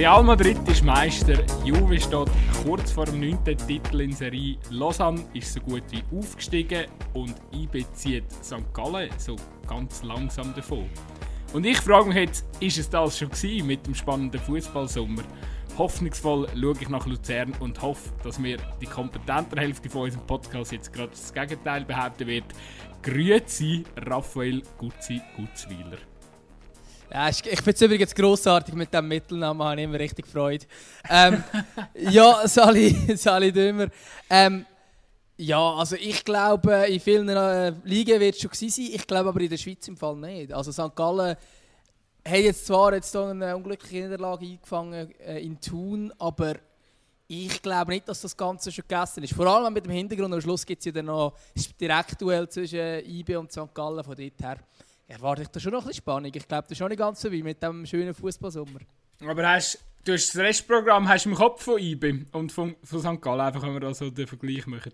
Real Madrid ist Meister, Juve steht kurz vor dem 9. Titel in Serie, Lausanne ist so gut wie aufgestiegen und IB zieht St. Gallen so ganz langsam davon. Und ich frage mich jetzt, ist es das schon gewesen mit dem spannenden Fußballsommer? Hoffnungsvoll schaue ich nach Luzern und hoffe, dass mir die kompetentere Hälfte von unserem Podcast jetzt gerade das Gegenteil behaupten wird. Grüezi, Raphael Gutzi Gutzweiler. Ja, ich finde es übrigens grossartig mit diesem Mittelnamen, habe ich immer richtig Freude. Ähm, ja, Sali, Sali Dümmer. Ähm, ja, also ich glaube, in vielen äh, Ligen wird es schon gewesen sein, ich glaube aber in der Schweiz im Fall nicht. Also St. Gallen hat jetzt zwar jetzt eine unglückliche Niederlage eingefangen äh, in Thun, aber ich glaube nicht, dass das Ganze schon gegessen ist. Vor allem mit dem Hintergrund, am Schluss gibt es ja dann noch ein Direktduell zwischen IB und St. Gallen von dort her erwarte ich da schon noch ein bisschen Spannung. Ich glaube, das ist schon nicht ganz so wie mit dem schönen Fußballsommer. Aber hast, du hast das Restprogramm hast im Kopf von IB und von, von St. Gallen, einfach wenn wir da so den Vergleich machen.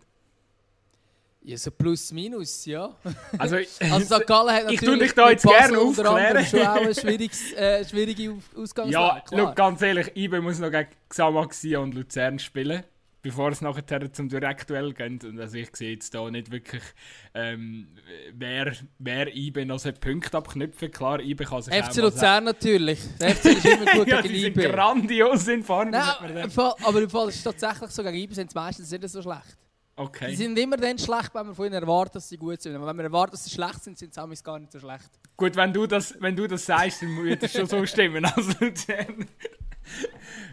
Ja, so plus minus, ja. Also, also St. Gallen hat natürlich ich tue dich da jetzt gerne aufklären. schon auch eine schwieriges, äh, schwierige Ausgangslage. Ja, look, ganz ehrlich, IB muss noch gegen Xamaxia und Luzern spielen bevor es nachher zum Direktuell geht. Und also ich sehe jetzt da nicht wirklich, ähm, wer, wer IBE noch so Punkte abknüpfen Klar, IBE kann sich FC Luzern natürlich. Der FC ist immer gut ja, gegen die IBE. Sind grandios in Form. Nein, aber im Fall ist es tatsächlich so, gegen IBE sind die meistens nicht so schlecht. Okay. Sie sind immer dann schlecht, wenn man von ihnen erwartet, dass sie gut sind. Aber wenn man erwartet, dass sie schlecht sind, sind sie gar nicht so schlecht. Gut, wenn du das, wenn du das sagst, dann wird es schon so stimmen. Also,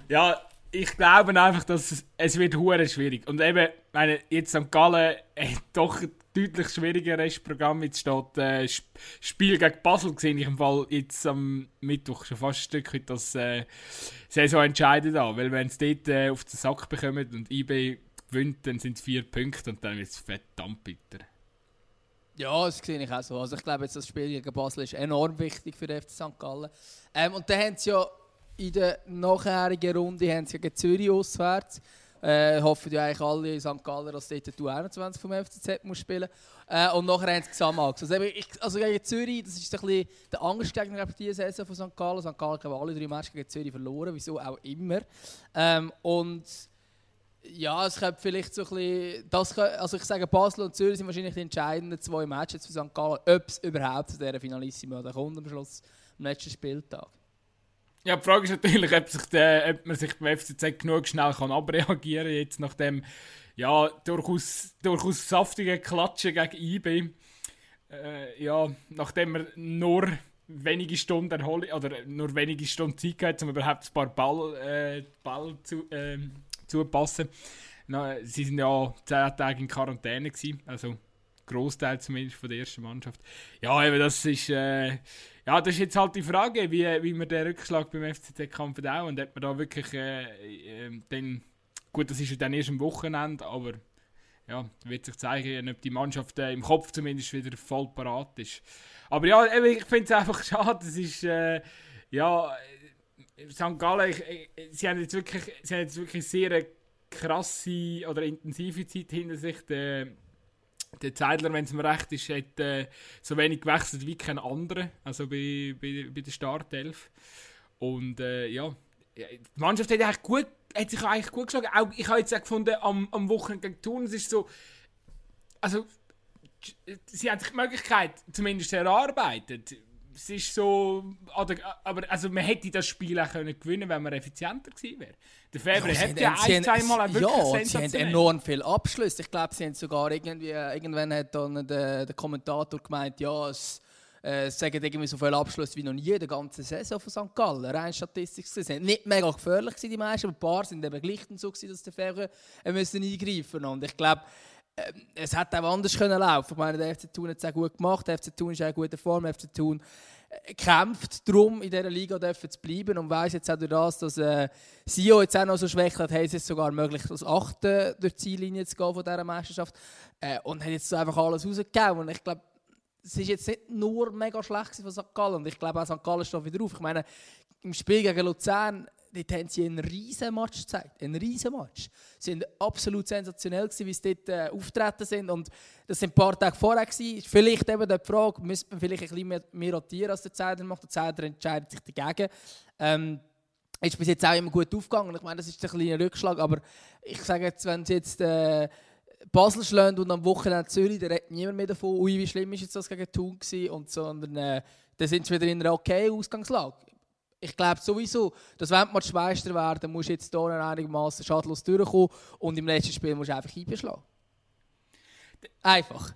ja, ich glaube einfach, dass es, es wird schwierig. Und eben, meine, jetzt St. Gallen hat doch ein deutlich schwierigeres Programm. Jetzt steht äh, Spiel gegen Basel gesehen ich im Fall jetzt am Mittwoch schon fast ein Stück das äh, Saison entscheidet an. Weil wenn es dort äh, auf den Sack bekommen und IB gewinnt, dann sind es vier Punkte und dann wird es verdammt bitter. Ja, das sehe ich auch so. Also ich glaube jetzt das Spiel gegen Basel ist enorm wichtig für den FC St. Gallen. Ähm, und dann haben sie ja in der nachherigen Runde haben sie gegen Zürich auswärts. Äh, hoffen ja eigentlich alle in St. Gallen, dass dort die 21 vom FCZ muss spielen äh, Und nachher haben sie Xamax. Also, also gegen Zürich, das ist ein bisschen der Angstgegner dieser Saison von St. Gallen. St. Gallen haben alle drei Matches gegen Zürich verloren, wieso auch immer. Ähm, und ja, es könnte vielleicht so ein bisschen, das also ich sage, Basel und Zürich sind wahrscheinlich die entscheidenden zwei Matches für St. Gallen, ob es überhaupt zu dieser Finalissima kommt am Schluss, am letzten Spieltag. Ja, die Frage ist natürlich, ob, sich der, ob man sich beim FCZ genug schnell kann abreagieren kann, jetzt nach dem ja, durchaus, durchaus saftigen Klatschen gegen IB. Äh, ja, nachdem er nur wenige Stunden Erholung, oder nur wenige Stunden Zeit hat, um überhaupt ein paar Ball, äh, Ball zu, äh, zupassen. Na, sie sind ja zehn Tage in Quarantäne gewesen, also Großteil zumindest von der ersten Mannschaft. Ja, eben das ist äh, ja, das ist jetzt halt die Frage, wie, wie man den Rückschlag beim FCZ kann verdauen und ob man da wirklich äh, äh, dann, gut, das ist ja dann erst am Wochenende, aber ja, wird sich zeigen, ob die Mannschaft äh, im Kopf zumindest wieder voll parat ist. Aber ja, ich finde es einfach schade, das ist, äh, ja, St. Gallen, ich, ich, sie haben jetzt wirklich, sie haben jetzt wirklich sehr krasse oder intensive Zeit hinter sich. Der, der Zeidler, wenn es mir recht ist, hat äh, so wenig gewechselt wie kein anderer, also bei, bei, bei der Startelf. Und äh, ja, die Mannschaft hat, eigentlich gut, hat sich eigentlich gut geschlagen. Auch, ich habe jetzt auch gefunden, am, am Wochenende gegen Thun, es ist so, also sie haben sich die Möglichkeit zumindest erarbeitet es ist so, aber also man hätte das Spiel auch können gewinnen wenn man effizienter gewesen wäre. Der Februar ja, hat ja ein, zweimal wirklich Ja, sie haben enorm viel Abschluss. Ich glaube, sie haben sogar irgendwie, irgendwann hat dann der, der Kommentator gemeint, ja, es äh, sagen irgendwie so viel Abschluss wie noch nie in der ganzen Saison von St. Gallen. Rein statistisch gesehen. Nicht mega gefährlich gewesen, die meisten, aber ein paar sind eben gleich so gewesen, dass der Februar äh, müssen eingreifen Und ich glaube, äh, es hätte auch anders können laufen. Ich meine, der FC Thun hat es auch gut gemacht. Der FC Thun ist auch in guter Form. Der FC Thun äh, kämpft darum, in dieser Liga zu bleiben und weiß jetzt auch durch das, dass äh, Sio jetzt auch noch so schwächt hat, ist es sogar möglich, als Achte durch die Ziellinie zu gehen von dieser Meisterschaft. Äh, und hat jetzt so einfach alles rausgegeben. Und ich glaube, es ist jetzt nicht nur mega schlecht von St. Gallen. Und ich glaube auch St. Gallen steht wieder auf. Ich meine, im Spiel gegen Luzern dort haben sie einen riesen Match gezeigt. Einen riesen Match. Sie waren absolut sensationell, gewesen, wie sie dort äh, auftreten sind. Und das waren ein paar Tage vorher. Gewesen. Vielleicht eben die Frage, müsste man vielleicht ein bisschen mehr, rotieren, als der Zeider macht. Der Zeider entscheidet sich dagegen. Ähm, ist bis jetzt auch immer gut aufgegangen. Ich meine, das ist ein kleiner Rückschlag, aber ich sage jetzt, wenn sie jetzt äh, Basel schlägt und am Wochenende Zürich, dann redet niemand mehr davon, ui, wie schlimm ist jetzt das gegen Thun gewesen, und sondern äh, dann sind sie wieder in einer okay Ausgangslage. Ich glaube sowieso, dass wenn du Meister werden musst du jetzt hier einigermaßen schadlos durchkommen und im letzten Spiel musst du einfach einbeschlagen. Einfach.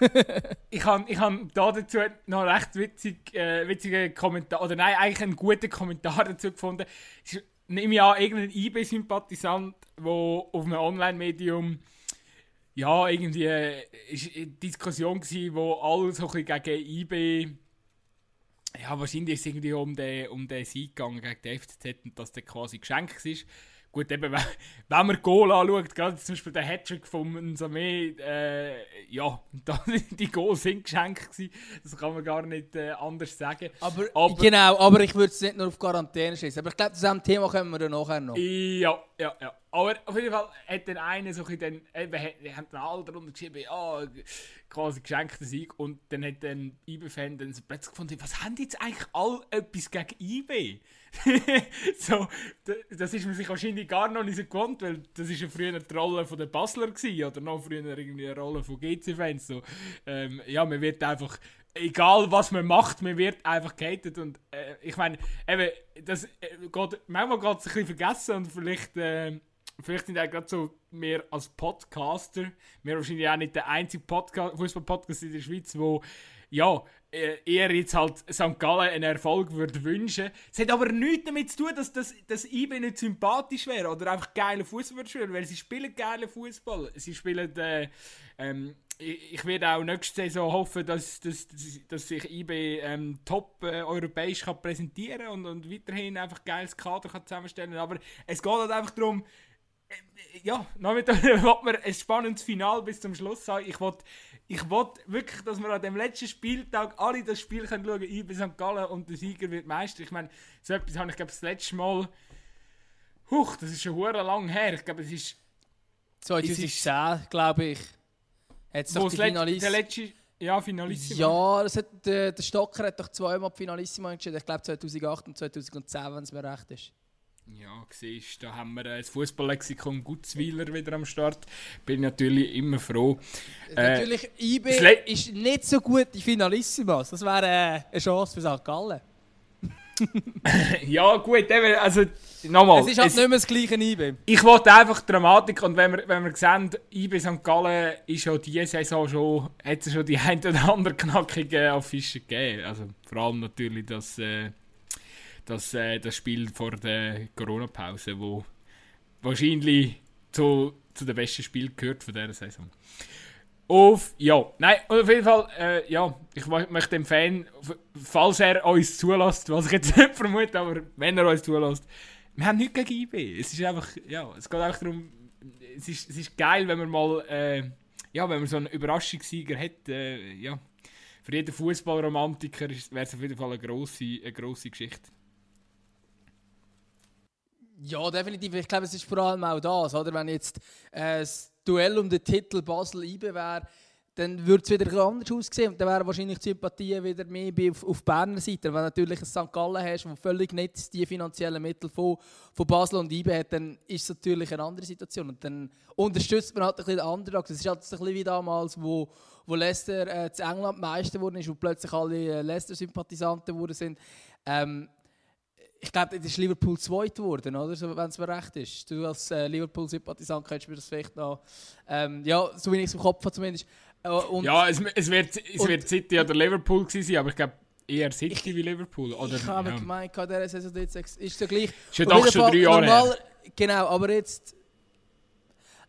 ich habe ich hab da dazu noch recht witzig, äh, witzige Kommentar, oder nein, eigentlich einen guten Kommentar dazu gefunden. Ich nehme an, irgendein IB-Sympathisant, der auf einem Online-Medium ja, irgendwie äh, ist eine Diskussion gewesen, wo alle so ein gegen IB ja, wahrscheinlich ist es irgendwie um den, um den Sieg gegangen gegen die FCZ und dass der quasi geschenkt ist. Gut, eben, wenn, wenn man Goal anschaut, gerade zum Beispiel der Hattrick von Samé, äh, ja, die Goals sind geschenkt gewesen. Das kann man gar nicht äh, anders sagen. Aber, aber, genau, aber ich würde es nicht nur auf Quarantäne schießen. Aber ich glaube, zu diesem Thema kommen wir dann nachher noch. Ja, ja, ja. Aber auf jeden Fall hat dann einer so ein dann, eben, haben dann alle darunter geschrieben, ja, quasi geschenkter Sieg. Und dann hat dann IB-Fan dann so plötzlich gefunden, was haben die jetzt eigentlich alle etwas gegen IB? so, das ist man sich wahrscheinlich gar noch nicht so gewohnt, weil das ist ja früher die Rolle der Basler gewesen, oder noch früher irgendwie eine Rolle von GC-Fans. So, ähm, ja, man wird einfach, egal was man macht, man wird einfach gehatet und äh, ich meine, eben, das äh, geht, manchmal geht es ein bisschen vergessen und vielleicht, äh, vielleicht sind auch gerade so wir als Podcaster, wir wahrscheinlich auch nicht der einzige Podcast, Fußball-Podcast in der Schweiz, wo ja, eher jetzt halt St. Gallen einen Erfolg würde wünschen. Es hat aber nichts damit zu tun, dass das dass IB nicht sympathisch wäre oder einfach geile Fußball würde spielen, weil sie spielen geile Fußball. Sie spielen, äh, ähm, ich, ich werde auch nächste Saison hoffen, dass, dass, dass, dass sich IB ähm, top äh, europäisch kann präsentieren und, und weiterhin einfach geiles Kader kann zusammenstellen. Aber es geht halt einfach darum, äh, ja, nachmittag will man ein spannendes Final bis zum Schluss haben. Ich wollte ich wollte wirklich, dass wir an dem letzten Spieltag alle das Spiel können schauen können, bei St. Gallen und der Sieger wird Meister. Ich meine, so etwas habe ich glaube das letzte Mal, huch, das ist schon lang her. Ich glaube, es ist 2010, glaube ich. Hat es doch die Finalist letzte, ja, Finalissimo. Ja, das hat, der, der Stocker hat doch zweimal die Finalissimo entschieden. Ich glaube 2008 und 2010, wenn es mir recht ist. Ja, siehst da haben wir das Fußballlexikon Gutzweiler wieder am Start. Bin natürlich immer froh. Äh, natürlich, IB ist nicht so gut in Finalissimas. Das wäre äh, eine Chance für St. Gallen. ja, gut, also nochmal. Es ist halt es, nicht mehr das gleiche IB. Ich wollte einfach Dramatik und wenn wir, wenn wir sehen, IB St. Gallen ist ja diese Saison schon, hat es schon die ein oder andere knackige Affische gegeben. Also vor allem natürlich das. Äh, das, äh, das Spiel vor der Corona-Pause, wo wahrscheinlich zu, zu den besten Spielen gehört von dieser Saison. Auf, ja, nein, auf jeden Fall, äh, ja, ich möchte dem Fan, falls er uns zulässt, was ich jetzt nicht vermute, aber wenn er uns zulässt, wir haben nichts gegen IB. Es ist einfach, ja, es geht einfach darum, es ist, es ist geil, wenn man mal, äh, ja, wenn man so einen Überraschungssieger hat, äh, ja, für jeden Fußballromantiker wäre es auf jeden Fall eine grosse, eine grosse Geschichte. Ja, definitiv. Ich glaube, es ist vor allem auch das, oder? Wenn jetzt äh, das Duell um den Titel Basel-IB wäre, dann würde es wieder anders aussehen und dann wären wahrscheinlich die Sympathien wieder mehr auf, auf Berner Seite. Wenn du natürlich ein St. Gallen hast, wo völlig nicht die finanziellen Mittel von, von Basel und IB hat, dann ist es natürlich eine andere Situation. Und dann unterstützt man halt ein bisschen den Underdog. Es ist halt ein bisschen wie damals, wo, wo Leicester äh, zu England Meister wurde und plötzlich alle äh, Leicester-Sympathisanten geworden sind. Ähm, ich glaube, das ist Liverpool zweit geworden, oder? So, wenn es mir recht ist. Du als äh, Liverpool-Sympathisant könntest mir das vielleicht noch, ähm, ja, so wie ich es im Kopf habe zumindest. Äh, ja, es, es, wird, es wird City oder Liverpool sein, aber ich glaube eher City ich, wie Liverpool. Oder, ich habe ja. gemeint, der Saison jetzt ist so gleich. Schon doch schon drei Jahre normal, Genau, aber jetzt,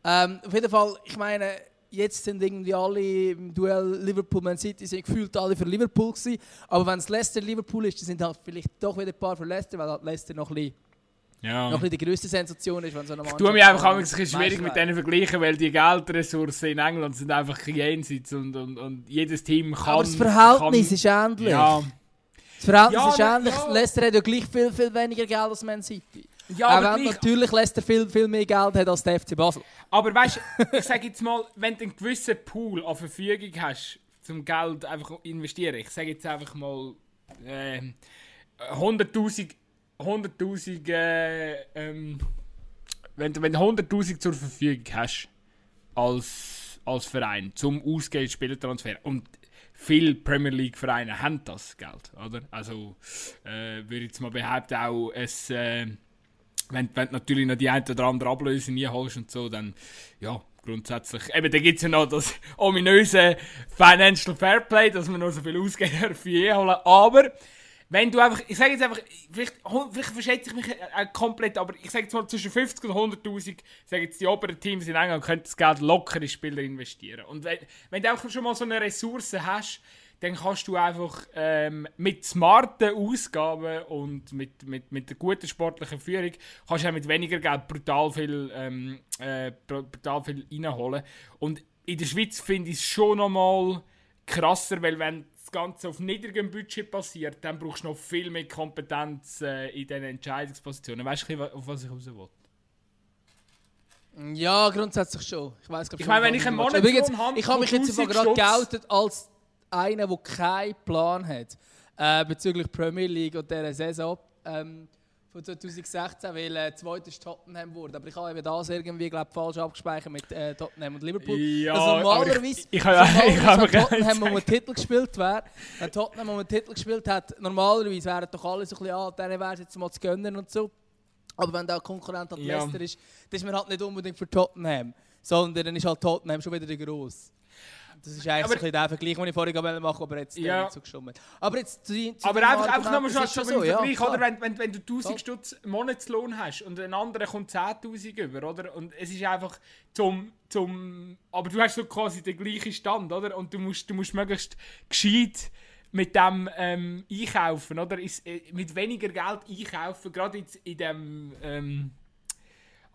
ähm, auf jeden Fall, ich meine, jetzt sind irgendwie alle im Duell Liverpool-Man City sind gefühlt alle für Liverpool gewesen. Aber wenn es Leicester-Liverpool ist, dann sind halt vielleicht doch wieder ein paar für Leicester, weil halt Leicester noch ein bisschen ja. noch ein die größte Sensation ist, wenn so eine Mannschaft... Ich tue mich einfach ein bisschen schwierig mit denen vergleichen, weil die Geldressourcen in England sind einfach jenseits und, und, und jedes Team kann... Aber das Verhältnis kann, ist ähnlich. Ja. Das Verhältnis ja, ist ähnlich. Ja. Leicester hat ja gleich viel, viel weniger Geld als Man City. Ja, aber wenn natürlich Leicester viel, viel mehr Geld hat als der FC Basel. Aber weißt du, ich sage jetzt mal, wenn du einen gewissen Pool an Verfügung hast, zum Geld einfach investieren, ich sage jetzt einfach mal äh, 100.000 100'000 äh, ähm, wenn, du- wenn du 100'000 zur Verfügung hast als, als Verein zum Ausgehen Spielertransfer und viele Premier League Vereine haben das Geld, oder? Also äh, würde ich jetzt mal behaupten, auch es, wenn, wenn du natürlich noch die ein oder andere Ablöse nie holst und so, dann ja, grundsätzlich. Eben, da gibt es ja noch das ominöse Financial Fairplay, dass man nur so viel ausgeben darf wie je holen. Aber wenn du einfach, ich sage jetzt einfach, vielleicht, vielleicht verschätze ich mich äh, komplett, aber ich sage jetzt mal zwischen 50 und 100'000, sagen jetzt die oberen Teams in England, können das Geld locker in Spieler investieren. Und wenn, wenn du auch schon mal so eine Ressource hast, dann kannst du einfach ähm, mit smarten Ausgaben und mit, mit, mit einer guten sportlichen Führung kannst du auch mit weniger Geld brutal viel, ähm, äh, br- brutal viel reinholen. Und in der Schweiz finde ich es schon nochmal krasser, weil wenn das Ganze auf niedrigem Budget passiert, dann brauchst du noch viel mehr Kompetenz äh, in diesen Entscheidungspositionen. Weißt du, auf was ich raus will? Ja, grundsätzlich schon. Ich weiß Ich meine, wenn ich einen Übrigens, habe ich habe mich jetzt einfach 1000 gerade geoutet als einer, der keinen Plan hat äh, bezüglich Premier League und dieser Saison ähm, von 2016, weil äh, zweiter ist Tottenham wurde. Aber ich habe eben das irgendwie glaub, falsch abgespeichert mit äh, Tottenham und Liverpool. Ja, also normalerweise, ich- ich habe- normalerweise, ich wenn mir Tottenham um einen Titel gespielt wäre, wenn Tottenham um einen Titel gespielt hat, normalerweise wären doch alle so ein bisschen, ah, denen wäre es jetzt mal zu gönnen und so. Aber wenn der Konkurrent halt Ja. Leicester ist, dann ist man halt nicht unbedingt für Tottenham, sondern dann ist halt Tottenham schon wieder der Gross. Das ist eigentlich Aber- so der Vergleich, den ich vorhin machen wollte, aber jetzt Ja. ja. nicht so geschummelt. Aber jetzt zu, zu Aber einfach, einfach nochmal schon, schon so, ja, Vergleich, klar. oder? Wenn, wenn, wenn du 1000 Voll. Stutz Monatslohn hast und ein anderer kommt 10.000 über, oder? Und es ist einfach zum, zum... Aber du hast so quasi den gleichen Stand, oder? Und du musst, du musst möglichst gescheit mit dem ähm, einkaufen, oder? Ist, äh, mit weniger Geld einkaufen, gerade jetzt in dem... Ähm,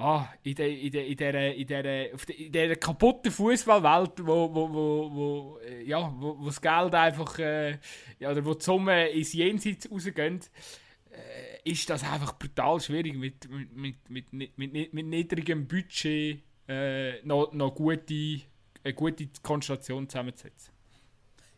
Ah, in der, in der, in der, in der, in der kaputten Fußballwelt, wo, wo, wo, wo, äh, ja, wo, wo das Geld einfach, äh, ja, oder wo die Summe ins Jenseits rausgehen, äh, ist das einfach brutal schwierig mit, mit, mit, mit, mit, mit, niedrigem Budget äh, noch, noch gute, eine gute Konstellation zusammenzusetzen.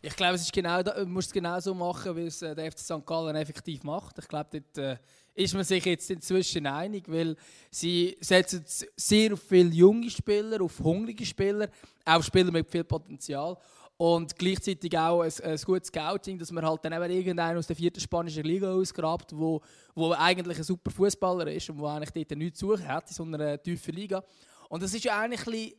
Ich glaube, es ist genau, da- man muss es genau so machen, wie es äh, der FC St. Gallen effektiv macht. Ich glaube, dort äh, ist man sich jetzt inzwischen einig, weil sie setzen sehr auf viele junge Spieler, auf hungrige Spieler, auch Spieler mit viel Potenzial. Und gleichzeitig auch ein, ein gutes Scouting, dass man halt dann eben irgendeinen aus der vierten spanischen Liga ausgrabt, wo, wo eigentlich ein super Fußballer ist und wo eigentlich dort nichts zu suchen hat in so einer tiefen Liga. Und das ist ja eigentlich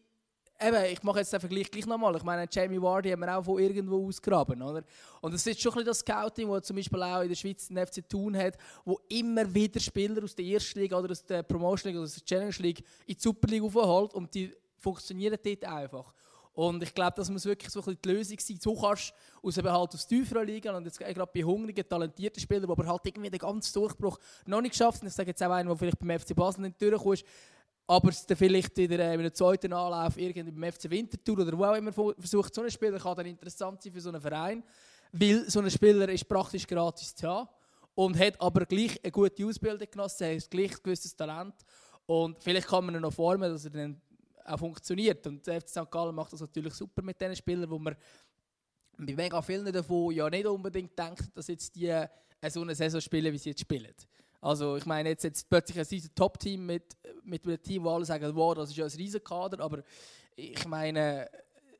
Eben, ich mache jetzt den Vergleich gleich nochmal. Ich meine, Jamie Vardy haben wir auch von irgendwo ausgraben, oder? Und das ist schon ein das Scouting, das zum Beispiel auch in der Schweiz den FC Thun hat, wo immer wieder Spieler aus der ersten Liga oder aus der Promotion League oder aus der Challenge League in die Super League aufholt und die funktionieren dort einfach. Und ich glaube, das muss wirklich so ein die Lösung sein. So kannst du aus, eben halt aus tieferen Ligen und jetzt gerade bei hungrigen, talentierten Spielern, die aber halt irgendwie den ganzen Durchbruch noch nicht geschafft haben. Ich sage jetzt auch einen, der vielleicht beim FC Basel nicht durchkommt, aber es dann vielleicht wieder äh, in einem zweiten Anlauf irgendwie beim FC Winterthur oder wo auch immer versucht, so ein Spieler kann dann interessant sein für so einen Verein, weil so ein Spieler ist praktisch gratis zu haben und hat aber gleich eine gute Ausbildung genossen, hat gleich ein gewisses Talent und vielleicht kann man ihn noch formen, dass er dann auch funktioniert und der FC St. Gallen macht das natürlich super mit diesen Spielern, wo man bei mega vielen davon ja nicht unbedingt denkt, dass jetzt die äh, so eine Saison spielen, wie sie jetzt spielen. Also ich meine, jetzt, jetzt plötzlich ein riesen Top-Team mit, mit einem Team, wo alle sagen, wow, das ist ja ein riesen Kader, aber ich meine,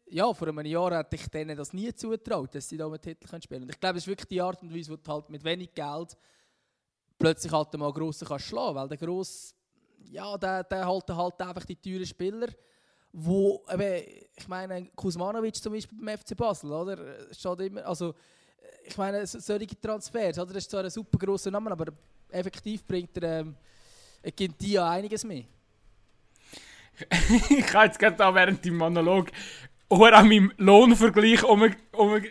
ja, vor einem Jahr hätte ich denen das nie zugetraut, dass sie da einen Titel spielen können. Und ich glaube, es ist wirklich die Art und Weise, wo du halt mit wenig Geld plötzlich halt mal Grossen kannst schlagen, weil der Gross, ja, der, der halt halt einfach die teuren Spieler, wo, ich meine, Kuzmanovic zum Beispiel beim FC Basel, oder? Steht immer, also, ich meine, so- solche Transfers, oder? Das ist zwar ein super grosser Name, aber effektiv bringt er, ähm, einiges mehr. ich habe jetzt gerade da während dem Monolog auch an meinem Lohnvergleich um, um,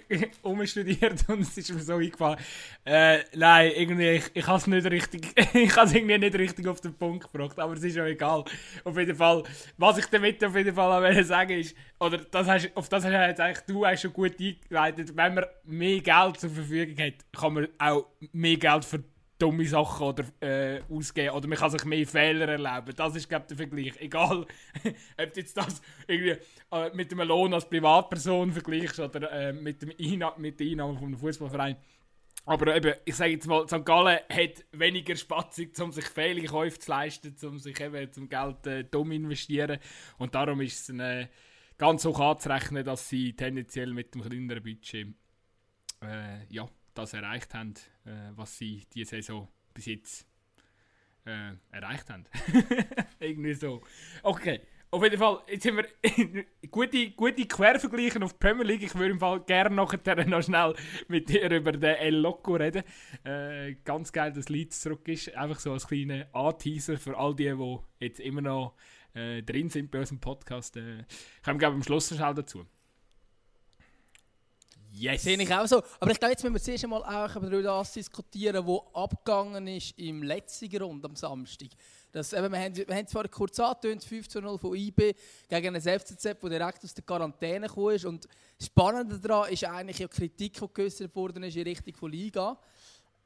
umstudiert und es ist mir so eingefallen. Äh, nein, irgendwie, ich, ich habe es nicht richtig, ich habe irgendwie nicht richtig auf den Punkt gebracht, aber es ist ja egal. Auf jeden Fall, was ich damit auf jeden Fall auch sagen ist, oder das hast, auf das hast jetzt eigentlich du hast schon gut eingeleitet, wenn man mehr Geld zur Verfügung hat, kann man auch mehr Geld für dumme Sachen oder, äh, ausgeben oder man kann sich mehr Fehler erlauben. Das ist, glaube der Vergleich. Egal, ob du jetzt das irgendwie äh, mit einem Lohn als Privatperson vergleichst oder äh, mit, dem mit der Einnahme von einem Fußballverein. aber eben, ich sage jetzt mal, St. Gallen hat weniger Spatzung, um sich Fehlkäufe zu leisten, um sich eben zum Geld äh, dumm investieren. Und darum ist es äh, ganz hoch anzurechnen, dass sie tendenziell mit dem kleineren Budget äh, ja, das erreicht haben, äh, was sie diese Saison bis jetzt äh, erreicht haben. Irgendwie so. Okay. Auf jeden Fall, jetzt haben wir gute, gute Quervergleiche auf die Premier League. Ich würde im Fall gerne nachher noch schnell mit dir über den El Loco reden. Äh, ganz geil, dass Leeds zurück ist. Einfach so als kleiner A-Teaser für all die, die jetzt immer noch äh, drin sind bei unserem Podcast. Äh, kommen wir am Schluss noch dazu. Yes. Sehe ich auch so. Aber ich glaube, jetzt müssen wir zuerst einmal auch über das diskutieren, was abgegangen ist im letzten Grund am Samstag. Das, eben, wir, haben, wir haben zwar kurz angetönt, 5 zu 0 von IB gegen einen FCZ, der direkt aus der Quarantäne gekommen ist. Und das Spannende daran ist eigentlich ja Kritik, die geäußert worden ist in Richtung von Liga.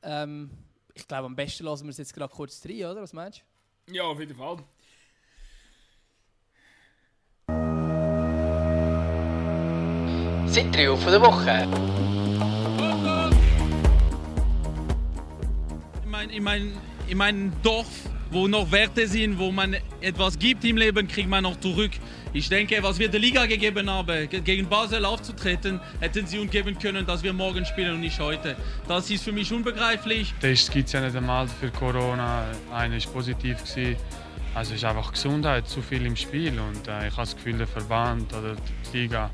Ähm, ich glaube, am besten lassen wir es jetzt gerade kurz rein, oder? Was meinst du? Ja, auf jeden Fall. Von der Woche. In, mein, in, mein, in meinem Dorf, wo noch Werte sind, wo man etwas gibt im Leben, kriegt man noch zurück. Ich denke, was wir der Liga gegeben haben, gegen Basel aufzutreten, hätten sie uns geben können, dass wir morgen spielen und nicht heute. Das ist für mich unbegreiflich. Test gibt es ja nicht einmal für Corona. Einer ist positiv. Gewesen. Also ist einfach Gesundheit, zu viel im Spiel. Und äh, ich habe das Gefühl, der Verband oder die Liga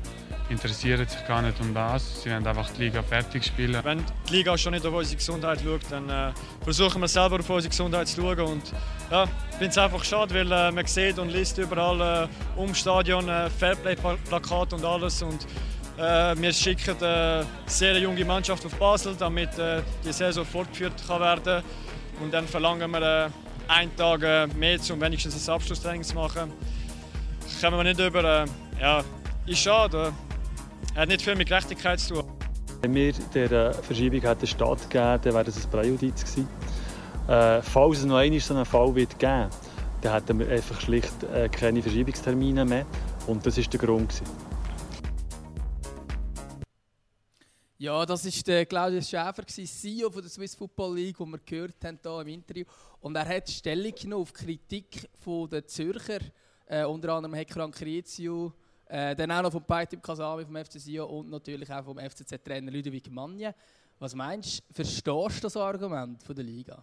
interessieren sich gar nicht um das. Sie wollen einfach die Liga fertig spielen. Wenn die Liga schon nicht auf unsere Gesundheit schaut, dann äh, versuchen wir selber auf unsere Gesundheit zu schauen. Und, ja, ich finde es einfach schade, weil äh, man sieht und liest überall äh, um Stadion äh, Fairplay-Plakate und alles. Und, äh, wir schicken eine sehr junge Mannschaft auf Basel, damit äh, die Saison fortgeführt kann werden Und dann verlangen wir äh, einen Tag äh, mehr, um wenigstens ein Abschlusstraining zu machen. Kommen wir nicht über. Äh, ja, ist schade. Hat nicht viel mit Gerechtigkeit zu tun. Wenn wir dieser Verschiebung hätten stattgegeben, dann wäre das ein Präjudiz gewesen. Äh, falls es noch einmal so einen Fall wird geben dann hätten wir einfach schlicht äh, keine Verschiebungstermine mehr. Und das war der Grund. Gewesen. Ja, das war der Claudius Schäfer, CEO von der Swiss Football League, den wir gehört haben hier im Interview. Und er hat Stellung genommen auf Kritik von der Zürcher, äh, unter anderem Hekran Kriezio, äh, dann auch noch vom Paitim Kasami, vom FC Sion und natürlich auch vom FCZ-Trainer Ludovic Manje. Was meinst du, verstehst du das Argument von der Liga?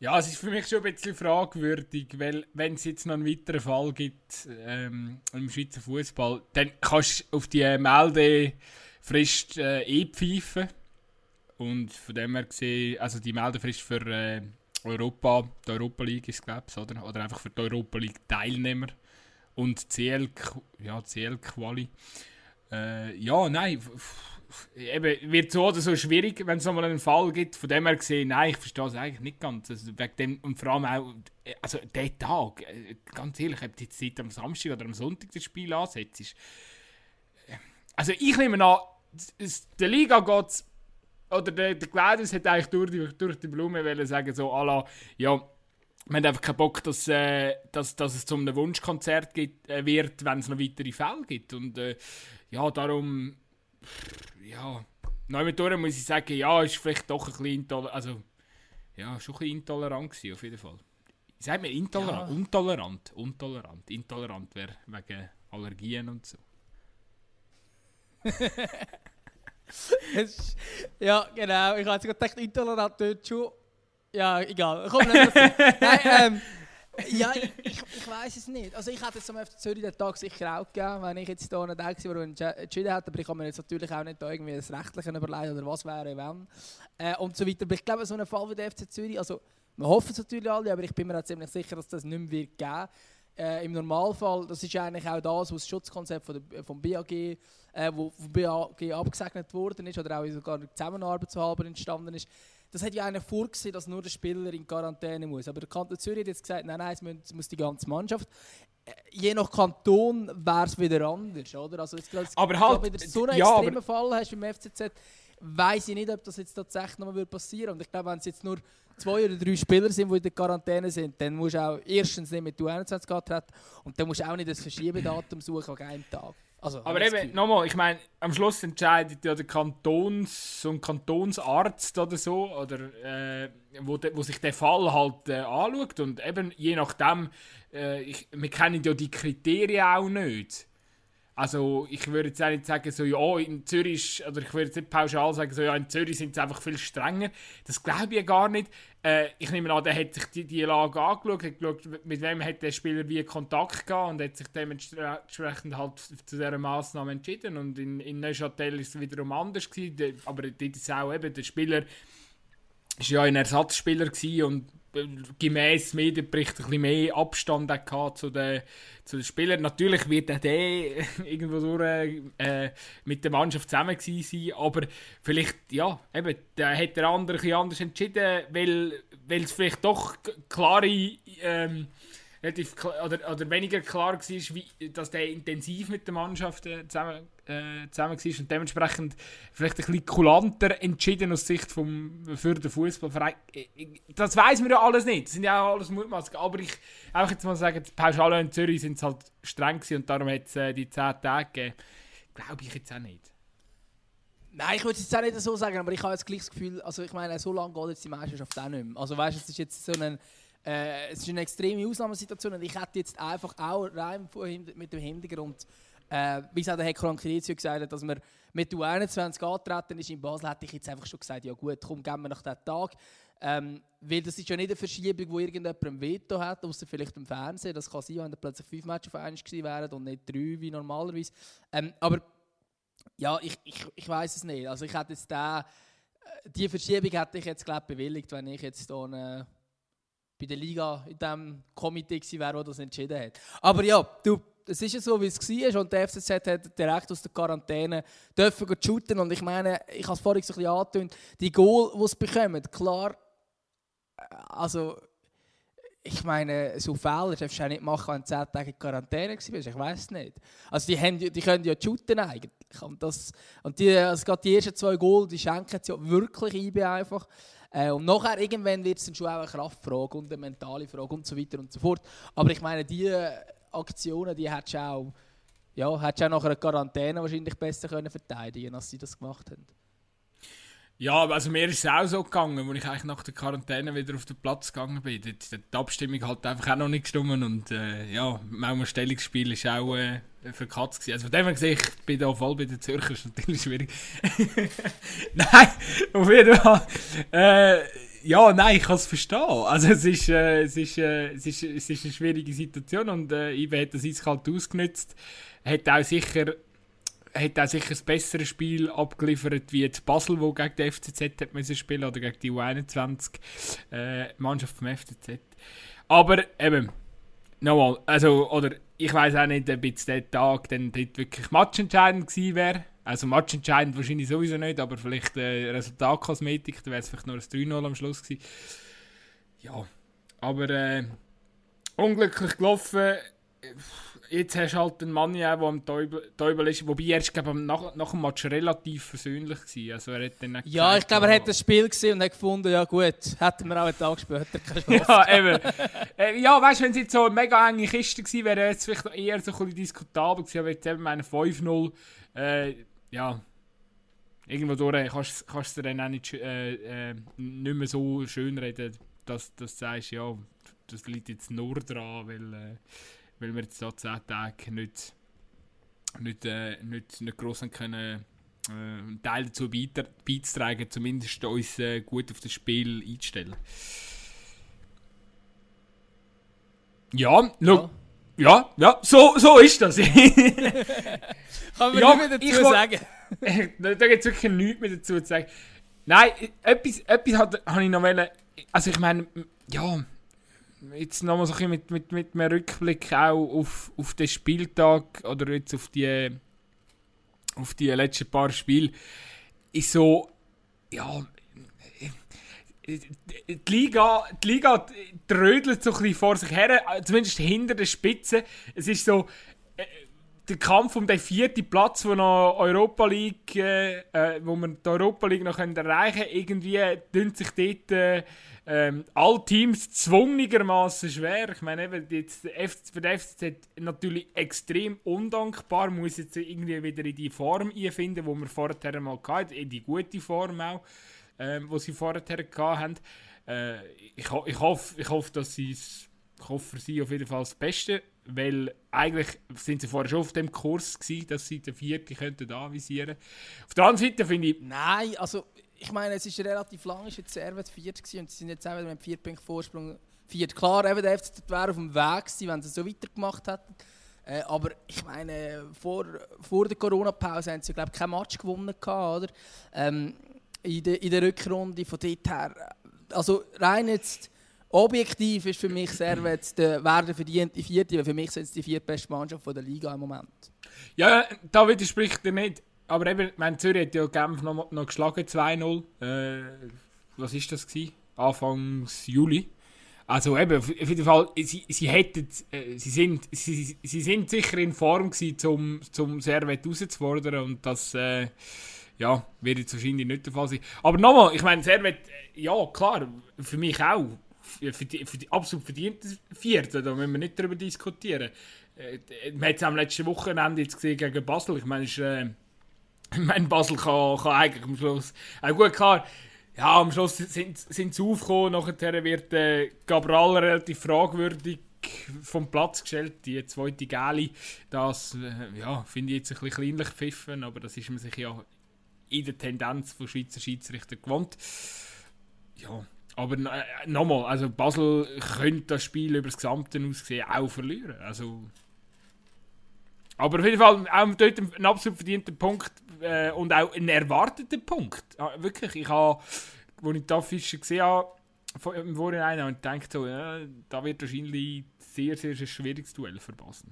Ja, es ist für mich schon ein bisschen fragwürdig, weil wenn es jetzt noch einen weiteren Fall gibt ähm, im Schweizer Fußball, dann kannst du auf die Meldefrist äh, pfeifen. Und von dem her gesehen, also die Meldefrist für äh, Europa, die Europa League ist glaube ich, oder? Oder einfach für die Europa League Teilnehmer und CL, ja, CL-Quali. Äh, ja, nein, eben, wird so oder so schwierig, wenn es nochmal einen Fall gibt. Von dem her gesehen, nein, ich verstehe es eigentlich nicht ganz. Also, wegen dem, und vor allem auch, also der Tag, äh, ganz ehrlich, ob du jetzt Zeit am Samstag oder am Sonntag das Spiel ansetzt. Äh, also ich nehme an, der Liga geht oder der, der Gladys hat eigentlich durch die, durch die Blume sagen, so, la, ja, wir haben einfach keinen Bock, dass, äh, dass, dass es zu einem Wunschkonzert gibt, äh, wird, wenn es noch weitere Fälle gibt. Und äh, ja, darum, ja, neu mit durch muss ich sagen, ja, ist vielleicht doch ein bisschen intolerant, also, ja, schon ein bisschen intolerant gewesen, auf jeden Fall. Ich sage mir intolerant, ja. untolerant, untolerant, intolerant wäre wegen Allergien und so. ja, genau, ich habe jetzt gedacht, intolerant dort schon ja, egal. Komm, Nein, ähm, ja, ich, ich, ich weiß es nicht. Also ich hätte es am FC Zürich den Tag sicher auch gegeben, wenn ich jetzt hier nicht der gewesen wäre, entschieden hätte. Aber ich kann mir jetzt natürlich auch nicht da irgendwie das Rechtliche überlegen oder was wäre, wenn. Äh, und so weiter. Aber ich glaube, so ein Fall wie der FC Zürich, also wir hoffen es natürlich alle, aber ich bin mir auch ziemlich sicher, dass das nicht mehr wird geben äh, Im Normalfall, das ist eigentlich auch das, was das Schutzkonzept von der, vom BAG, äh, wo vom BAG abgesegnet worden ist oder auch sogar die Zusammenarbeit zu halber entstanden ist, das hat ja eigentlich vorgesehen, dass nur der Spieler in Quarantäne muss. Aber der Kanton Zürich hat jetzt gesagt, nein, nein, es muss die ganze Mannschaft. Äh, je nach Kanton wäre es wieder anders, oder? Also jetzt, aber halt, wenn du so einen ja, extremen Fall hast wie im FCZ, weiß ich nicht, ob das jetzt tatsächlich nochmal passieren Und ich glaube, wenn es jetzt nur zwei oder drei Spieler sind, die in der Quarantäne sind, dann musst du auch erstens nicht mit U21 antreten und dann musst du auch nicht das Verschiebedatum suchen an einem Tag. Also, aber eben, nochmal, ich meine, am Schluss entscheidet ja der Kantons- und Kantonsarzt oder so, oder, äh, wo, de, wo sich der Fall halt äh, anschaut. Und eben, je nachdem, äh, ich, wir kennen ja die Kriterien auch nicht. Also ich würde jetzt auch nicht sagen, so ja, in Zürich, oder ich würde jetzt nicht pauschal sagen, so ja, in Zürich sind sie einfach viel strenger. Das glaube ich gar nicht. Äh, ich nehme an, der hat sich die, die Lage angeschaut, hat geschaut, mit wem hat der Spieler wie Kontakt gehabt und hat sich dementsprechend halt zu dieser Massnahme entschieden. Und in, in Neuchâtel ist es wiederum anders gewesen, aber dort ist auch eben, der Spieler ist ja ein Ersatzspieler und gemäß Medienbericht ein bisschen mehr Abstand zu den, zu den Spielern. Natürlich wird er der irgendwo durch, äh, mit der Mannschaft zusammen sein, aber vielleicht, ja, eben, da hat der andere ein anders entschieden, weil, weil es vielleicht doch klare ähm, relativ oder, oder weniger klar war, wie, dass der intensiv mit der Mannschaft äh, zusammen, äh, zusammen war und dementsprechend vielleicht ein bisschen kulanter entschieden aus Sicht vom, für den Fußballverein. Das weiß man ja alles nicht, das sind ja auch alles Mutmaßungen, aber ich einfach jetzt mal sagen, die Pauschale in Zürich sind halt streng und darum hat es äh, die 10 Tage gegeben. Glaube ich jetzt auch nicht. Nein, ich würde es jetzt auch nicht so sagen, aber ich habe jetzt gleich das Gefühl, also ich meine, so lange geht jetzt die Meisterschaft auch nicht mehr. Also weißt du, es ist jetzt so ein äh, es ist eine extreme Ausnahmesituation und ich hätte jetzt einfach auch rein mit dem Hintergrund, äh, wie es auch der Herr Krankrizio gesagt hat, dass man mit U21 antreten ist in Basel, hätte ich jetzt einfach schon gesagt, ja gut, komm, gehen wir nach diesem Tag. Ähm, weil das ist ja nicht eine Verschiebung, wo irgendjemand ein Veto hat, außer vielleicht im Fernsehen. Das kann sein, wenn da plötzlich fünf Matches auf einmal gewesen wären und nicht drei wie normalerweise. Ähm, aber ja, ich, ich, ich weiß es nicht. Also ich hätte jetzt da, äh, die Verschiebung hätte ich jetzt glaube bewilligt, wenn ich jetzt hier eine bei der Liga in dem Komitee wäre, der das entschieden hat. Aber ja, du, es ist ja so, wie es war und der FCZ hat direkt aus der Quarantäne dürfen shooten und ich meine, ich habe es vorhin so ein bisschen angetönt, die Goal, die sie bekommen, klar, äh, also ich meine, so Fehler darfst du auch nicht machen, wenn du 10 Tage in Quarantäne bist. Ich weiß es nicht. Also die, haben, die können ja shooten eigentlich. Und, das, und die, also die ersten zwei Goal, die schenken sie ja wirklich IB einfach. Äh, und nachher, irgendwann wird es dann schon auch eine Kraftfrage und eine mentale Frage und so weiter und so fort. Aber ich meine, diese Aktionen, die hättest du auch, ja, auch nach einer Quarantäne wahrscheinlich besser können verteidigen als sie das gemacht haben. Ja, also mir ist es auch so gegangen, als ich eigentlich nach der Quarantäne wieder auf den Platz gegangen bin. Die, die Abstimmung hat einfach auch noch nicht gestimmt und äh, ja, manchmal Stellungsspiel ist auch äh, für Katz gewesen. Also von dem her gesehen, ich bin da voll bei den Zürcher, ist natürlich schwierig. nein, auf jeden Fall. Äh, ja, nein, ich kann es verstehen. Also es ist, äh, es, ist, äh, es, ist, es ist eine schwierige Situation und äh, IBE hat das eiskalt ausgenutzt. Hat auch sicher hat auch sicher ein besseres Spiel abgeliefert wie jetzt Basel, wo gegen die FCZ hat müssen spielen oder gegen die U21 äh, Mannschaft vom FCZ. Aber eben, nochmal, also, oder ich weiß auch nicht, ob jetzt der Tag dann dort wirklich matchentscheidend gewesen wäre. Also matchentscheidend wahrscheinlich sowieso nicht, aber vielleicht äh, Resultatkosmetik, da wäre es vielleicht nur ein 3-0 am Schluss gewesen. Ja, aber äh, unglücklich gelaufen jetzt hast du halt einen Mann, der am Teubel ist, wobei er ist, glaube nach, nach dem Match relativ versöhnlich war. Also er hat dann ja, gesagt, ich glaube, er hat das Spiel gesehen und hat gefunden, ja gut, hätten wir auch einen Tag später Ja, eben. äh, ja, weißt du, wenn es jetzt so eine mega enge Kiste gewesen wäre, wäre es vielleicht eher so ein bisschen diskutabel gewesen, aber jetzt eben meine 5-0, äh, ja, irgendwo durch kannst, kannst du dann auch nicht, äh, äh, nicht mehr so schön reden, dass, dass du sagst, ja, das liegt jetzt nur daran, weil... Äh, weil wir jetzt da 10 Tage nicht, nicht, äh, nicht, nicht gross können, äh, einen Teil dazu beizutragen, zumindest uns äh, gut auf das Spiel einzustellen. Ja, ja. Ja, ja, so, so ist das. Kann man ja, nicht mehr dazu sagen. da gibt es wirklich nichts mehr dazu zu sagen. Nein, etwas, etwas habe ich noch wollen, also ich meine, ja, jetzt nochmal so ein mit, mit, mit einem Rückblick auch auf, auf den Spieltag oder jetzt auf die, auf die letzten paar Spiele, ist so, ja, die Liga, die Liga trödelt so ein bisschen vor sich her, zumindest hinter der Spitze. Es ist so, der Kampf um den vierten Platz, wo noch Europa League, äh, äh wo man die Europa League noch erreichen können, irgendwie tun sich dort äh, ähm, alle Teams zwungenermaßen schwer. Ich meine, eben, jetzt, für den FCZ natürlich extrem undankbar, muss jetzt irgendwie wieder in die Form einfinden, wo wir vorher mal hatten, in die gute Form auch, ähm, wo sie vorher hatten. Äh, ich, ich, hoffe, ich hoffe, dass sie ich hoffe für sie auf jeden Fall das Beste, weil eigentlich sind sie vorher schon auf dem Kurs gewesen, dass sie den vierten könnten anvisieren. Auf der anderen Seite finde ich... Nein, also ich meine, es ist relativ lang, ist jetzt Servet viert gewesen und sie sind jetzt wieder mit vier Punkten Vorsprung viert. Klar, eben der FCZ wäre auf dem Weg gewesen, wenn sie so weitergemacht hätten. Äh, aber ich meine, vor, vor der Corona-Pause haben sie, glaube ich, kein Match gewonnen gehabt, oder? Ähm, in, der, in der Rückrunde von dort her. Also rein jetzt objektiv ist für mich Servet der werden verdiente Vierte, weil für mich sind es die viertbeste Mannschaft der Liga im Moment. Ja, da widerspricht er nicht. Aber eben, mein Zürich hat ja Genf noch, noch geschlagen, 2-0. Äh, was ist das gewesen? Anfangs Juli. Also eben, auf jeden Fall, sie, sie hätten, äh, sie, sind, sie, sie sind sicher in Form gewesen, zum, zum Servet rauszufordern und das, äh, ja, wird jetzt wahrscheinlich nicht der Fall sein. Aber nochmal, ich meine, Servet, äh, ja, klar, für mich auch, für die, für die absolut verdiente Vierte, da müssen wir nicht darüber diskutieren. Äh, man hat es am letzten Wochenende jetzt gesehen gegen Basel, ich meine, äh, ich meine, Basel kann, kann eigentlich am Schluss. Auch gut, klar, ja, am Schluss sind, sie aufgekommen. Nachher wird äh, Gabral relativ fragwürdig vom Platz gestellt. Die zweite Geli, das äh, ja, finde ich jetzt ein bisschen kleinlich pfiffen, aber das ist man sich ja in der Tendenz von Schweizer Schiedsrichter gewohnt. Ja, aber äh, nochmal, also Basel könnte das Spiel über das Gesamte aussehen auch verlieren. Also, aber auf jeden Fall auch dort ein absolut verdienter Punkt äh, und auch ein erwarteter Punkt. Ja, wirklich, ich habe, als ich die Fischer gesehen habe, im Vorhinein und gedacht, so, ja, da wird wahrscheinlich sehr, sehr ein schwieriges Duell Basel.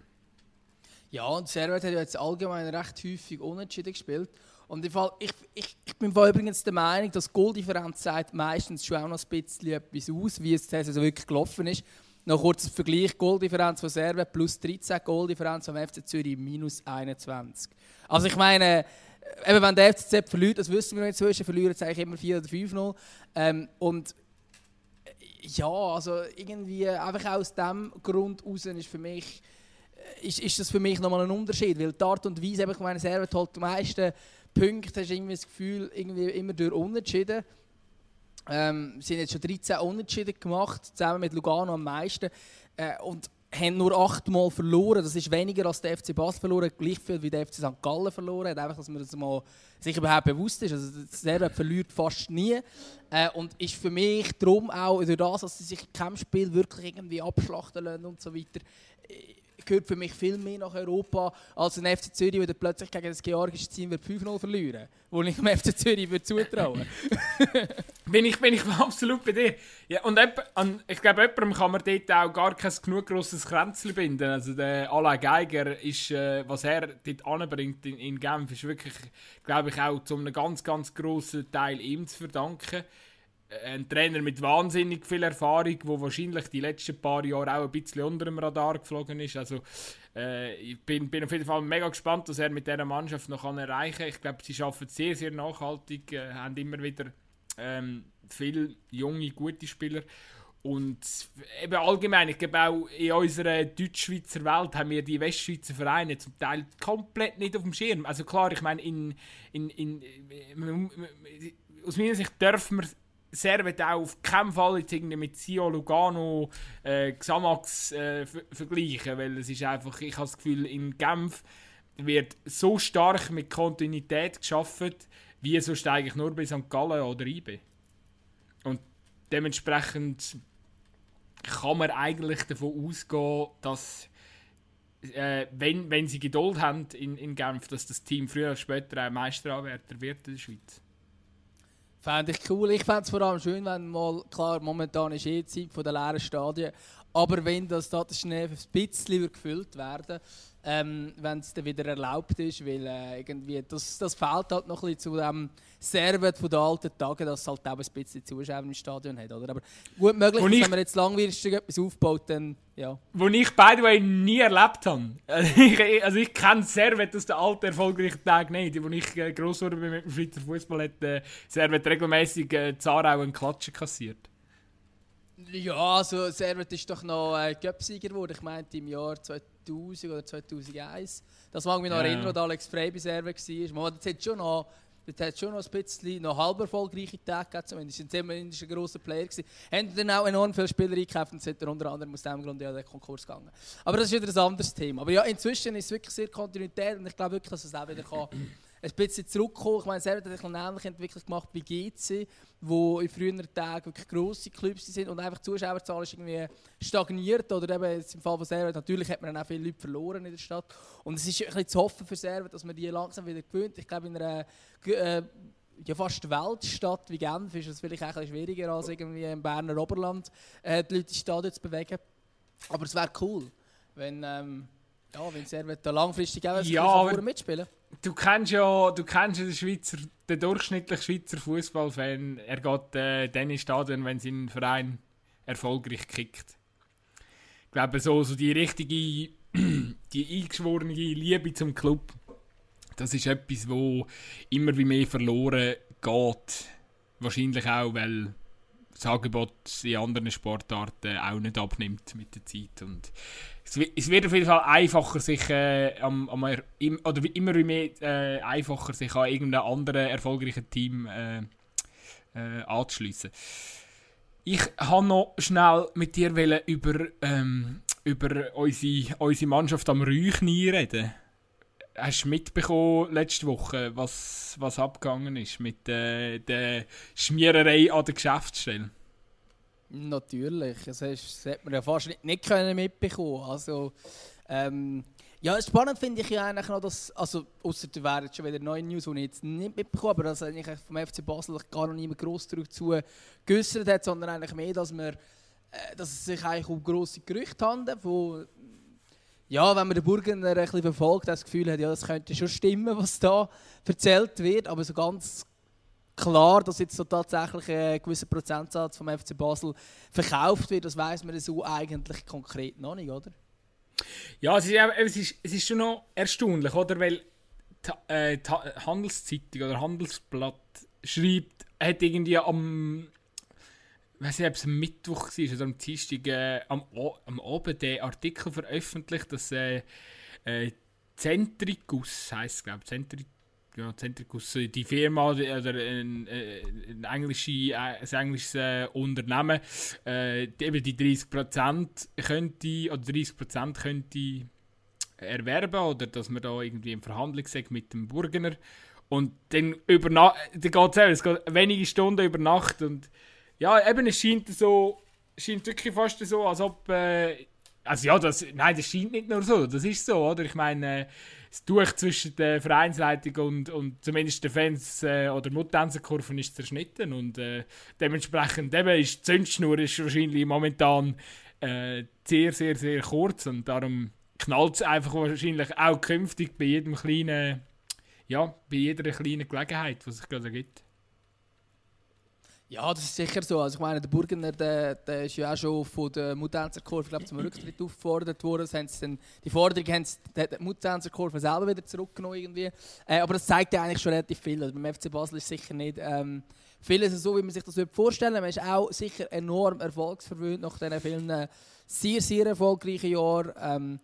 Ja, und Servet hat ja jetzt allgemein recht häufig unentschieden gespielt. Und im Fall, ich, ich, ich bin übrigens der Meinung, dass Golddifferenz sagt meistens schon auch noch ein bisschen etwas aus, wie es also wirklich gelaufen ist. Noch kurz Vergleich: Golddifferenz von Servet plus 13, Golddifferenz vom FC Zürich minus 21. Also, ich meine, eben, wenn der FCZ verliert, das wissen wir inzwischen, verlieren sie eigentlich immer 4 oder 5-0. Ähm, und ja, also irgendwie einfach aus dem Grund heraus ist für mich ist, ist das für mich nochmal ein Unterschied, weil die Art und Weise, ich meine, Servet holt die meisten Punkte, hast du irgendwie das Gefühl, irgendwie immer durch Unentschieden. Ähm, sie haben jetzt schon 13 Unentschieden gemacht, zusammen mit Lugano am meisten. Äh, und haben nur achtmal verloren. Das ist weniger als der FC Basel verloren, gleich viel wie der FC St. Gallen verloren hat. Einfach, dass man das mal sich überhaupt bewusst ist. Also, der verliert fast nie. Äh, und ist für mich darum auch, durch das, dass sie sich in keinem Spiel wirklich irgendwie abschlachten lassen und so weiter, äh, gehört für mich viel mehr nach Europa als ein FC Zürich, der plötzlich gegen das georgische Team 5-0 verlieren wo ich dem FC Zürich würde zutrauen bin, ich, bin ich absolut bei dir. Ja, und an, ich glaube, jemandem kann man dort auch gar kein genug grosses Kränzchen binden. Also der Alain Geiger, ist, äh, was er dort anbringt in, in Genf, ist wirklich, glaube ich, auch zu einem ganz, ganz grossen Teil ihm zu verdanken ein Trainer mit wahnsinnig viel Erfahrung, der wahrscheinlich die letzten paar Jahre auch ein bisschen unter dem Radar geflogen ist. Also äh, ich bin, bin auf jeden Fall mega gespannt, was er mit dieser Mannschaft noch kann erreichen kann. Ich glaube, sie arbeiten sehr, sehr nachhaltig, äh, haben immer wieder ähm, viele junge, gute Spieler. Und eben allgemein, ich glaube auch in unserer Deutschschweizer Welt haben wir die Westschweizer Vereine zum Teil komplett nicht auf dem Schirm. Also klar, ich meine, in, in, in, aus meiner Sicht dürfen wir Servet auch auf keinen Fall jetzt irgendwie mit Sio Lugano äh, Xamax äh, vergleichen, weil es ist einfach, ich habe das Gefühl, in Genf wird so stark mit Kontinuität geschaffen, wie sonst eigentlich nur bei St. Gallen oder IB. Und dementsprechend kann man eigentlich davon ausgehen, dass äh, wenn, wenn sie Geduld haben in, in Genf, dass das Team früher oder später ein Meisteranwärter wird in der Schweiz. Fände ich cool. Ich fände es vor allem schön, wenn mal, klar, momentan ist eh Zeit von der leeren Stadien, aber wenn das da der Schnee ein bisschen gefüllt werden ähm, wenn es dann wieder erlaubt ist, weil äh, irgendwie das, das fehlt halt noch ein bisschen zu dem Servet von den alten Tagen, dass es halt auch ein bisschen Zuschauer im Stadion hat, oder? Aber gut möglich, ich- wenn man jetzt langwierig etwas aufbaut, dann ja. Wo ich, by the way, nie erlebt habe. Ich- also ich kenne Servet aus den alten erfolgreichen Tagen nicht. Als ich äh, gross wurde mit dem Schweizer Fußball, hat äh, Servet regelmäßig äh, Zarau einen Klatschen kassiert. Ja, also Servet ist doch noch äh, Cup-Sieger geworden, ich meinte im Jahr 2000 oder 2001. Das mag ich mich noch Ja. erinnern, als Alex Frey bei Servet war. Man hat schon noch Dort hat es schon noch ein bisschen noch halb erfolgreiche Tage gegeben, zumindest. Sie waren zumindest ein grosser Player. Gewesen. Haben dann auch enorm viele Spieler eingekauft und sind unter anderem aus diesem Grund ja den Konkurs gegangen. Aber das ist wieder ein anderes Thema. Aber ja, inzwischen ist es wirklich sehr Kontinuität und ich glaube wirklich, dass es auch wieder kann ein bisschen zurückkommen. Ich meine, Servet hat sich eine ähnliche Entwicklung gemacht wie GC, wo in früheren Tagen wirklich grosse Clubs sind und einfach die Zuschauerzahl ist irgendwie stagniert. Oder eben jetzt im Fall von Servet, natürlich hat man dann auch viele Leute verloren in der Stadt. Und es ist ein bisschen zu hoffen für Servet, dass man die langsam wieder gewöhnt. Ich glaube, in einer äh, ja, fast Weltstadt wie Genf ist es vielleicht auch ein bisschen schwieriger als irgendwie im Berner Oberland, äh, die Leute ins Stadion zu bewegen. Aber es wäre cool, wenn, ähm, ja, wenn Servet da langfristig auch Ja, aber- mitspielen Du kennst ja, du kennst den, Schweizer, den durchschnittlichen Schweizer Fußballfan. Er geht äh, dann ins Stadion, wenn sein Verein erfolgreich kickt. Ich glaube, so, so die richtige, die eingeschworene Liebe zum Club, das ist etwas, wo immer wie mehr verloren geht. Wahrscheinlich auch, weil das Angebot in anderen Sportarten auch nicht abnimmt mit der Zeit. Und es, wi- es wird auf jeden Fall einfacher, sich äh, am, am, im, oder immer mehr äh, einfacher, sich an irgendeinem anderen erfolgreichen Team äh, äh, anzuschliessen. Ich wollte noch schnell mit dir über, ähm, über unsere, unsere Mannschaft am Rüchni reden. Hast du mitbekommen letzte Woche, was, was abgegangen ist mit äh, der Schmiererei an der Geschäftsstelle? Natürlich, das, hast, das hat man ja fast nicht, nicht können mitbekommen. Also, ähm, ja, spannend finde ich ja eigentlich noch, dass, also außer da wären schon wieder neue News, die ich jetzt nicht mitbekommen habe, aber dass eigentlich vom FC Basel gar noch niemand gross dazu geäußert hat, sondern eigentlich mehr, dass, man, äh, dass es sich eigentlich um grosse Gerüchte handelt, ja, wenn man den Burgener ein bisschen verfolgt, das Gefühl hat, ja, das könnte schon stimmen, was da erzählt wird, aber so ganz klar, dass jetzt so tatsächlich ein gewisser Prozentsatz vom FC Basel verkauft wird, das weiß man so eigentlich konkret noch nicht, oder? Ja, es ist, es ist, es ist schon noch erstaunlich, oder? Weil die, äh, die Ha- Handelszeitung oder Handelsblatt schreibt, hat irgendwie am, weiß nicht, ob es am Mittwoch war oder am Dienstag, äh, am, O- am Abend den Artikel veröffentlicht, dass äh, äh, Centricus heisst, glaube ich, Centri ja, Centricus, äh, die Firma oder ein, äh, ein, englische, äh, ein englisches Unternehmen, die, eben die 30% könnte, oder 30% könnte erwerben oder dass man da irgendwie in Verhandlung sagt mit dem Burgener und dann über dann auch, es geht wenige Stunden über Nacht und ja, eben es scheint so, scheint wirklich fast so, als ob äh, also ja, das, nein, das scheint nicht nur so, das ist so, oder? Ich meine, das Tuch zwischen der Vereinsleitung und, und zumindest den Fans äh, oder Mutanzenkurven ist zerschnitten und äh, dementsprechend eben ist die Zündschnur ist wahrscheinlich momentan äh, sehr, sehr, sehr kurz und darum knallt es einfach wahrscheinlich auch künftig bei jedem kleinen, ja, bei jeder kleinen Gelegenheit, die sich gerade ergibt. Ja, das ist sicher so. Also ich meine, der Burgener, der, der ist ja auch schon von der Mutanzer Kurve zum Rücktritt aufgefordert worden. Haben dann, die Forderung haben sie, die die Mutanzer Kurve selber wieder zurückgenommen irgendwie. Äh, aber das zeigt ja eigentlich schon relativ viel. Also beim FC Basel ist sicher nicht ähm, vieles so, wie man sich das vorstellen würde. Man ist auch sicher enorm erfolgsverwöhnt nach diesen vielen äh, sehr, sehr erfolgreichen Jahren. Ähm,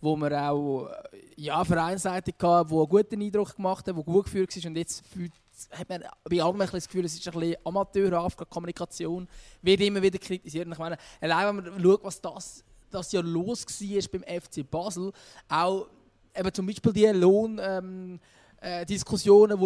wo man auch äh, ja, vereinsseitig hatte, wo einen guten Eindruck gemacht hat, wo gut geführt war. Und jetzt fühlt, hat man bei allem ein das Gefühl, es ist ein bisschen amateurhaft, die Kommunikation wird immer wieder kritisiert. Ich meine, allein wenn man schaut, was das, das ja los war beim FC Basel, auch eben zum Beispiel die Lohn... Ähm, äh, die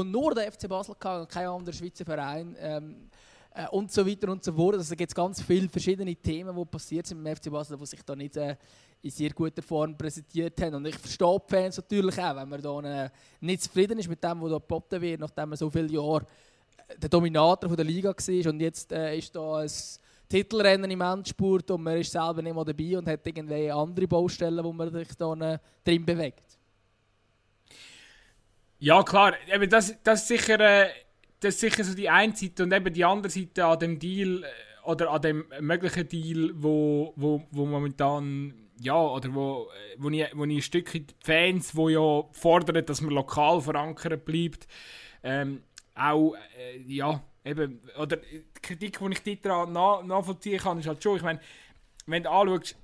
nur der FC Basel hatte und kein anderer Schweizer Verein ähm, äh, und so weiter und so fort. Also gibt es ganz viele verschiedene Themen, die passiert sind im FC Basel, die sich da nicht äh, in sehr guter Form präsentiert haben. Und ich verstehe die Fans natürlich auch, wenn man da nicht zufrieden ist mit dem, was da geboten wird, nachdem man so viele Jahre äh, der Dominator der Liga war und jetzt äh, ist da ein Titelrennen im Endspurt und man ist selber nicht mehr dabei und hat irgendwie andere Baustellen, wo man sich da drin bewegt. Ja, klar. Eben das, das, ist sicher, äh, das ist sicher so die eine Seite und eben die andere Seite an dem Deal äh, oder an dem möglichen Deal, wo, wo, wo momentan ja, oder wo, äh, wo, ich, wo ich ein Stückchen die Fans, die ja fordern, dass man lokal verankert bleibt, ähm, auch, äh, ja, eben, oder die Kritik, die ich daran nach, nachvollziehen kann, ist halt schon, ich meine, wenn du anschaust,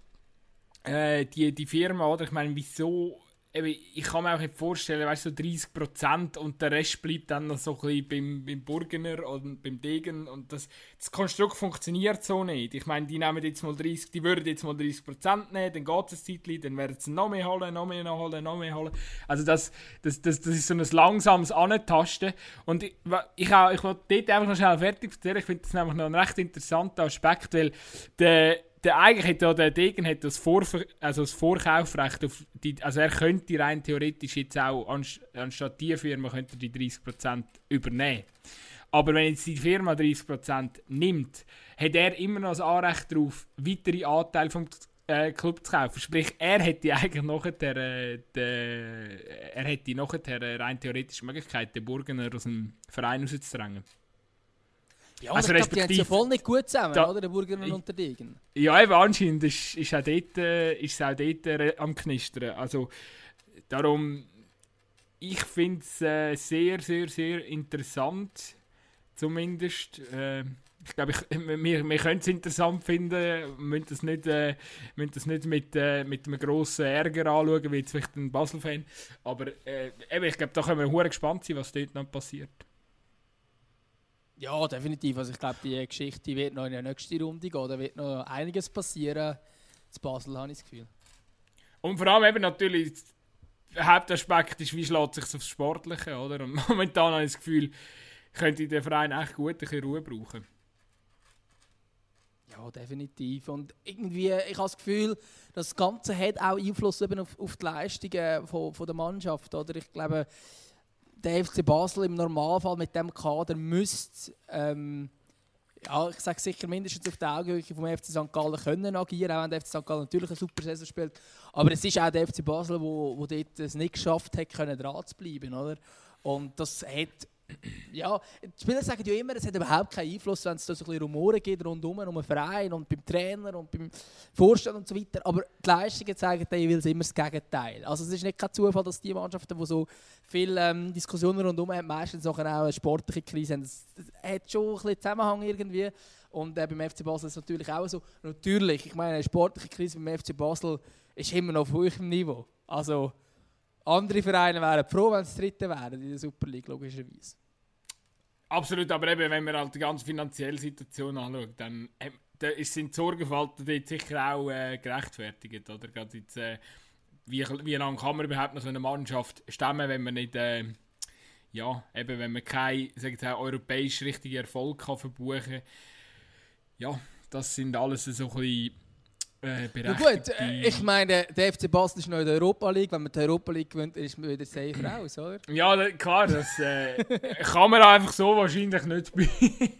äh, die, die Firma, oder, ich meine, wieso ich kann mir auch nicht vorstellen, weißt du, so 30% und der Rest bleibt dann noch so ein bisschen beim, beim Burgener und beim Degen und das, das Konstrukt funktioniert so nicht. Ich meine, die nehmen jetzt mal 30, die würden jetzt mal 30% nehmen, dann geht es ein Zeitchen, dann werden sie noch mehr holen, noch mehr holen, noch mehr holen. Also das, das, das, das ist so ein langsames Antasten und ich, ich, auch, ich will dort einfach noch schnell fertig erzählen, ich finde das nämlich noch ein recht interessanter Aspekt, weil der der, eigentlich hat der Degen hat das, Vorver also das Vorkaufrecht auf die, also er könnte rein theoretisch jetzt auch anstatt die Firma könnte die 30% übernehmen. Aber wenn jetzt die Firma 30% nimmt, hat er immer noch das Anrecht darauf, weitere Anteile vom äh, Club zu kaufen. Sprich, er hätte eigentlich noch der, äh, er hätte nachher rein theoretisch die Möglichkeit, den Burgener aus dem Verein rauszudrängen. Ja, also ich glaube, die haben ja voll nicht gut zusammen, da, oder? Der Burger und Degen. Ja, eben anscheinend ist, ist, auch dort, äh, ist es auch dort äh, am Knistern. Also, darum, ich finde es äh, sehr, sehr, sehr interessant, zumindest. Äh, ich glaube, wir, wir können es interessant finden, müssen das nicht, äh, müssen das nicht mit, äh, mit einem grossen Ärger anschauen, wie jetzt vielleicht ein Basel-Fan. Aber äh, eben, ich glaube, da können wir gespannt sein, was dort noch passiert. Ja, definitiv. Also ich glaube, die Geschichte wird noch in der nächsten Runde gehen. Da wird noch einiges passieren. Zu Basel habe ich das Gefühl. Und vor allem eben natürlich, der Hauptaspekt ist, wie schlägt sich aufs Sportliche, oder? Und momentan habe ich das Gefühl, könnte der Verein echt gut ein bisschen Ruhe brauchen. Ja, definitiv. Und irgendwie, ich habe das Gefühl, das Ganze hat auch Einfluss eben auf, auf die Leistungen von, von der Mannschaft, oder? Ich glaube, der FC Basel im Normalfall mit dem Kader müsste, ähm, ja, ich sage sicher mindestens auf der Augenhöhe vom FC St. Gallen können agieren, auch wenn der FC St. Gallen natürlich eine super Saison spielt. Aber es ist auch der FC Basel, wo, wo dort es nicht geschafft hat, können dran zu bleiben, oder? Und das hat ja, die Spieler sagen ja immer, es hat überhaupt keinen Einfluss, wenn es da so ein bisschen Rumoren gibt rundum um den Verein und beim Trainer und beim Vorstand und so weiter. Aber die Leistungen zeigen jeweils immer das Gegenteil. Also es ist nicht kein Zufall, dass die Mannschaften, die so viele ähm, Diskussionen rundum haben, meistens auch eine sportliche Krise haben. Das hat schon ein bisschen Zusammenhang irgendwie. Und äh, beim FC Basel ist es natürlich auch so. Natürlich, ich meine, eine sportliche Krise beim FC Basel ist immer noch auf hohem Niveau. Also andere Vereine wären froh, wenn sie Dritte wären in der Super League, logischerweise. Absolut, aber eben, wenn man halt die ganze finanzielle Situation anschaut, dann da sind die Sorgenfalten dort sicher auch äh, gerechtfertigt. Oder? Gerade jetzt, äh, wie, wie lange kann man überhaupt noch so eine Mannschaft stemmen, wenn man nicht, äh, ja, eben, wenn man keinen europäisch richtigen Erfolg kann verbuchen kann. Ja, das sind alles so ein bisschen äh, ja gut, äh, ich meine, der FC Basel ist noch in der Europa League. Wenn man die Europa League gewinnt, ist man wieder safe raus, oder? Ja, klar, das äh, kann man einfach so wahrscheinlich nicht ich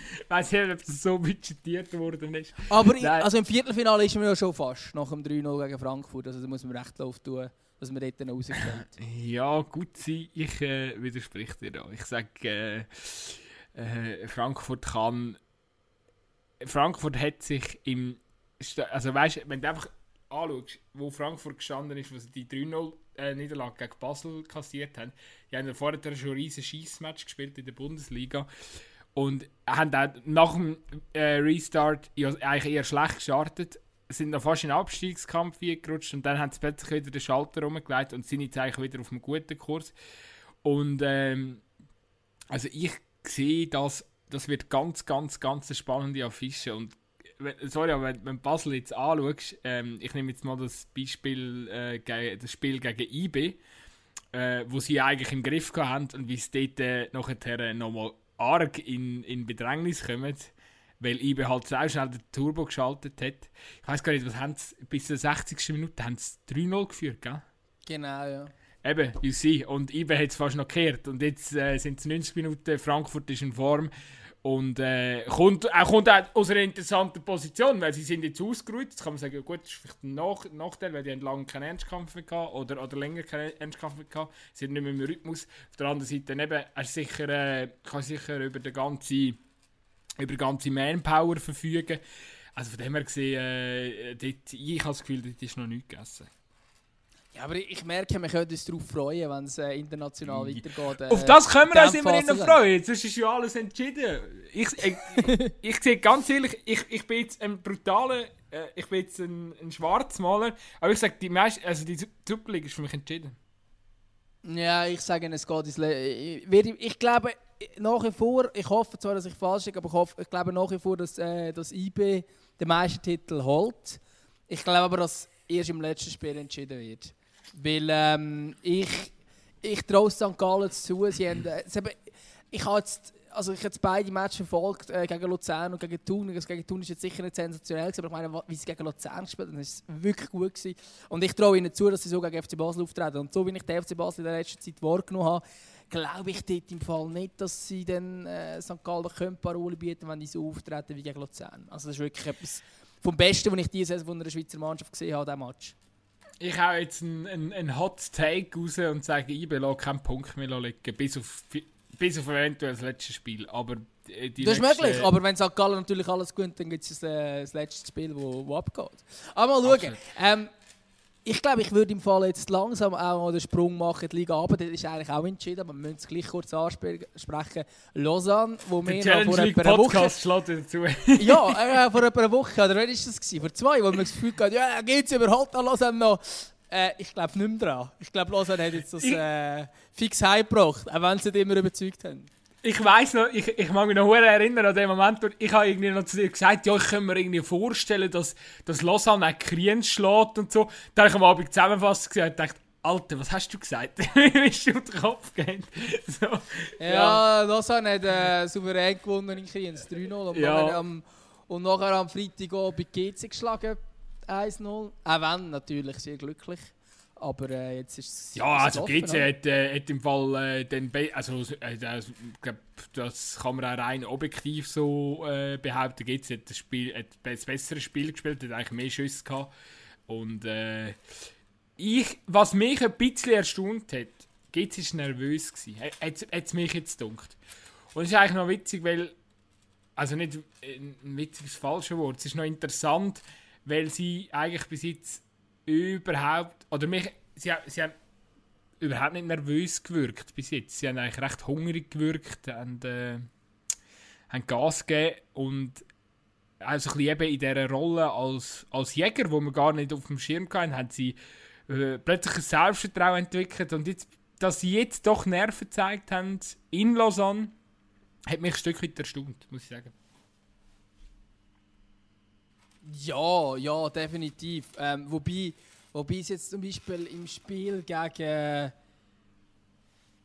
weiß nicht, ob das so budgetiert worden ist. Aber ich, also im Viertelfinale ist man ja schon fast, nach dem 3-0 gegen Frankfurt. Also da muss man recht Lauf tun, dass man dort rauskommt. ja, gut sein. Ich äh, widerspreche dir da. Ich sage, äh, äh, Frankfurt kann... Frankfurt hat sich im also weißt, wenn du einfach anschaust, wo Frankfurt gestanden ist, wo sie die 3-0-Niederlage äh, gegen Basel kassiert haben, die haben ja vorher schon ein riesiges Schießmatch gespielt in der Bundesliga und haben auch nach dem äh, Restart eigentlich eher schlecht gestartet, sind noch fast in den Abstiegskampf gerutscht und dann haben sie plötzlich wieder den Schalter umgelegt und sind jetzt eigentlich wieder auf einem guten Kurs. Und ähm, also ich sehe, dass das wird ganz, ganz, ganz eine spannende Affische und sorry, aber wenn, wenn Basel jetzt anschaust, ähm, ich nehme jetzt mal das Beispiel, äh, das Spiel gegen IB, äh, wo sie eigentlich im Griff haben und wie es dort äh, nachher nochmal arg in, in Bedrängnis kommen, weil IB halt sehr schnell den Turbo geschaltet hat. Ich weiß gar nicht, was haben sie, bis zur 60. Minute haben sie 3-0 geführt, gell? Genau, ja. Eben, you see. Und IB hat es fast noch gekehrt. Und jetzt äh, sind es 90 Minuten, Frankfurt ist in Form Und äh, kommt, er kommt auch aus einer interessanten Position, weil sie sind jetzt ausgeruht. Jetzt kann man sagen, gut, das ist vielleicht ein Nach Nachteil, weil die haben lange keinen Ernstkampf mehr gehabt oder, oder länger keinen Ernstkampf mehr gehabt. Sie sind nicht mehr im Rhythmus. Auf der anderen Seite eben, er sicher, äh, kann sicher über die ganze, über die ganze Manpower verfügen. Also von dem her gesehen, äh, dort, ich habe das Gefühl, dort ist noch nichts gegessen. Ja, aber ich merke, wir können uns darauf freuen, wenn es äh, international weitergeht. Äh, Auf das können wir uns immerhin freuen. Sonst ist ja alles entschieden. Ich, ich, ich sehe ganz ehrlich, ich, ich bin jetzt ein brutaler, äh, ich bin jetzt ein, ein Schwarzmaler, aber ich sage, die meisten, also die Super League ist für mich entschieden. Ja, ich sage, es geht ins ich, ich glaube nach wie vor, ich hoffe zwar, dass ich falsch liege, aber ich, hoffe, ich glaube nach wie vor, dass äh, das IB den Meistertitel holt. Ich glaube aber, dass erst im letzten Spiel entschieden wird. Weil ähm, ich, ich traue St. Gallen zu. Sie haben, äh, sie haben, ich habe jetzt, also ich jetzt beide Matches verfolgt, äh, gegen Luzern und gegen Thun. Das gegen Thun ist jetzt sicher nicht sensationell, aber ich meine, wie sie gegen Luzern gespielt haben, ist es wirklich gut gewesen. Und ich traue ihnen zu, dass sie so gegen FC Basel auftreten. Und so wie ich den FC Basel in der letzten Zeit wahrgenommen habe, glaube ich dort im Fall nicht, dass sie dann äh, St. Gallen können Parole bieten wenn die so auftreten wie gegen Luzern. Also das ist wirklich etwas vom Besten, was ich diese Saison von einer Schweizer Mannschaft gesehen habe, diesen Match. Ich hau jetzt einen ein, ein Hot Take raus und sage, ich lasse keinen Punkt mehr liegen, bis auf, bis auf eventuell das letzte Spiel. Aber die, die Das ist möglich, aber wenn St. Gallen natürlich alles gewinnt, dann gibt es das, äh, das letzte Spiel, wo, wo abgeht. Aber mal schauen. Ähm, ich glaube, ich würde im Fall jetzt langsam auch mal den Sprung machen die Liga aber Das ist eigentlich auch entschieden, aber wir müssen es gleich kurz ansprechen. Lausanne, wo wir vor etwa einer Woche... Podcast schlägt dazu. Ja, äh, vor etwa einer Woche, oder wann war das? Gewesen? Vor zwei, wo wir das Gefühl hatten, ja, geht es überhaupt an Lausanne noch? Äh, ich glaube nicht mehr dran. Ich glaube, Lausanne hat jetzt das äh, fix heimgebracht, auch wenn sie nicht immer überzeugt haben. Ich weiß noch, ich, ich mag mich noch erinnern an den Moment, wo ich habe irgendwie noch zu dir gesagt, ja, ich kann mir irgendwie vorstellen, dass, dass Lausanne auch Kriens schlägt und so. Dann habe ich am Abend zusammenfassend gesagt und dachte, Alter, was hast du gesagt? Wie bist du auf den Kopf gehen? So, Ja, Lausanne hat äh, souverän gewonnen in Kriens, 3-0. Und, Ja. nachher am, und nachher am Freitag auch bei GC geschlagen, 1-0. Auch wenn natürlich sehr glücklich. Aber äh, jetzt ist es. Ja, also GC hat, äh, hat im Fall äh, den Be also äh, das, ich glaub, das kann man auch rein objektiv so äh, behaupten. GC hat das Spiel hat das bessere Spiel gespielt, hat eigentlich mehr Schüsse gehabt. Und äh, ich, was mich ein bisschen erstaunt hat, GC ist nervös gewesen. Hat es mich jetzt gedacht. Und es ist eigentlich noch witzig, weil also nicht äh, ein witziges falsche Wort, es ist noch interessant, weil sie eigentlich bis jetzt überhaupt, oder mich, sie, sie haben überhaupt nicht nervös gewirkt bis jetzt. Sie haben eigentlich recht hungrig gewirkt und äh, haben Gas gegeben und also eben in dieser Rolle als, als Jäger, wo wir gar nicht auf dem Schirm hatten, haben sie äh, plötzlich ein Selbstvertrauen entwickelt und jetzt, dass sie jetzt doch Nerven gezeigt haben in Lausanne, hat mich ein Stück weit erstaunt, muss ich sagen. Ja, ja, definitiv. Ähm, wobei, wobei es jetzt zum Beispiel im Spiel gegen.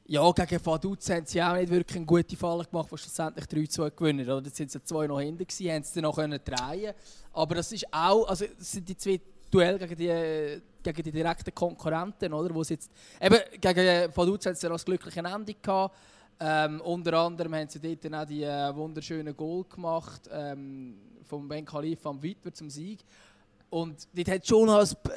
Ja, gegen Vaduz haben sie auch nicht wirklich eine gute Falle gemacht, die schlussendlich 3-2 gewinnen. Oder jetzt sind sie zwei noch hinten gewesen, haben sie dann noch können drehen. Aber das ist auch, also das sind die zwei Duelle gegen die, gegen die direkten Konkurrenten, oder? Wo jetzt, eben gegen Vaduz haben sie dann das glückliche Ende gehabt. Ähm, unter anderem haben sie dort auch die äh, wunderschönen Goal gemacht ähm, vom Ben Khalifa am Witwer zum Sieg. Und dort hat schon,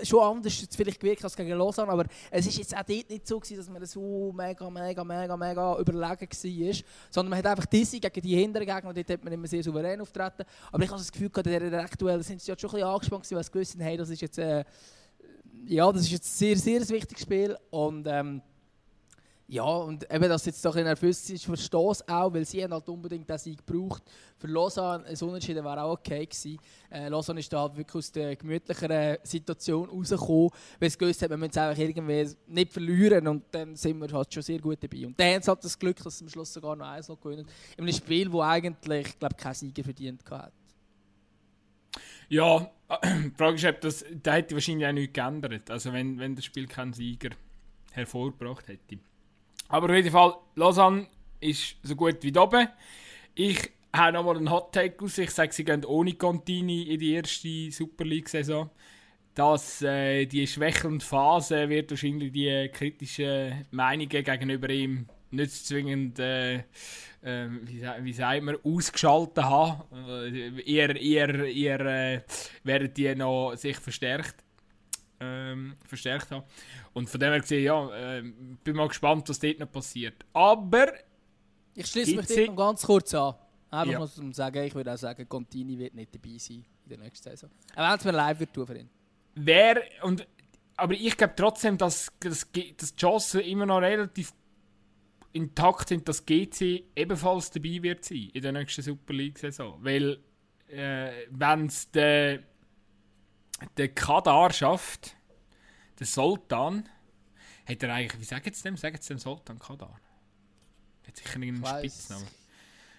schon anders vielleicht gewirkt als gegen Lausanne, aber es ist jetzt auch dort nicht so gewesen, dass man so mega, mega, mega, mega überlegen war, sondern man hat einfach diese gegen die hinteren Gegner, dort hat man immer sehr souverän auftreten. Aber ich habe das Gefühl, in dieser aktuell sind sie ja schon ein bisschen angespannt weil sie gewusst haben, hey, das ist jetzt, äh, ja, das ist jetzt sehr, sehr ein wichtiges Spiel und ähm, ja, und eben, dass jetzt doch ein nervös ist, verstehe ich auch, weil sie halt unbedingt diesen Sieg gebraucht. Für Lausanne ein Unentschieden wäre auch okay gewesen. Äh, Lausanne ist da halt wirklich aus der gemütlicheren Situation rausgekommen, weil sie gewusst haben, wir müssen es einfach irgendwie nicht verlieren und dann sind wir halt schon sehr gut dabei. Und dann sie halt das Glück, dass sie am Schluss sogar noch eins noch gewinnen. In einem Spiel, wo eigentlich, ich glaube, kein Sieger verdient hat. Ja, die Frage ist, ob das, da hätte wahrscheinlich auch nichts geändert, also wenn, wenn das Spiel keinen Sieger hervorgebracht hätte. Aber auf jeden Fall, Lausanne ist so gut wie oben. Ich habe nochmal einen Hot Take aus. Ich sage, sie gehen ohne Contini in die erste Super League-Saison. Dass äh, die schwächelnde Phase wird wahrscheinlich die kritischen Meinungen gegenüber ihm nicht zwingend, äh, äh, wie, wie sagt man, ausgeschaltet haben. Äh, eher, eher, eher äh, werden die noch sich verstärkt, ähm, verstärkt haben. Und von dem her gesehen, ja, äh, bin mal gespannt, was dort noch passiert. Aber... Ich schließe mich dort noch ganz kurz an. Einfach ja. mal um zu sagen, ich würde auch sagen, Contini wird nicht dabei sein in der nächsten Saison. Auch wenn es mir live wird tun für ihn. Wer, und, aber ich glaube trotzdem, dass, dass, dass die Chancen immer noch relativ intakt sind, dass GC ebenfalls dabei wird sein in der nächsten Super League-Saison. Weil, äh, wenn es der, der Kadar schafft, der Sultan, hat er eigentlich, wie sagen sie dem? Sagen sie dem Sultan Kadar? Hat sicher irgendeinen Spitznamen.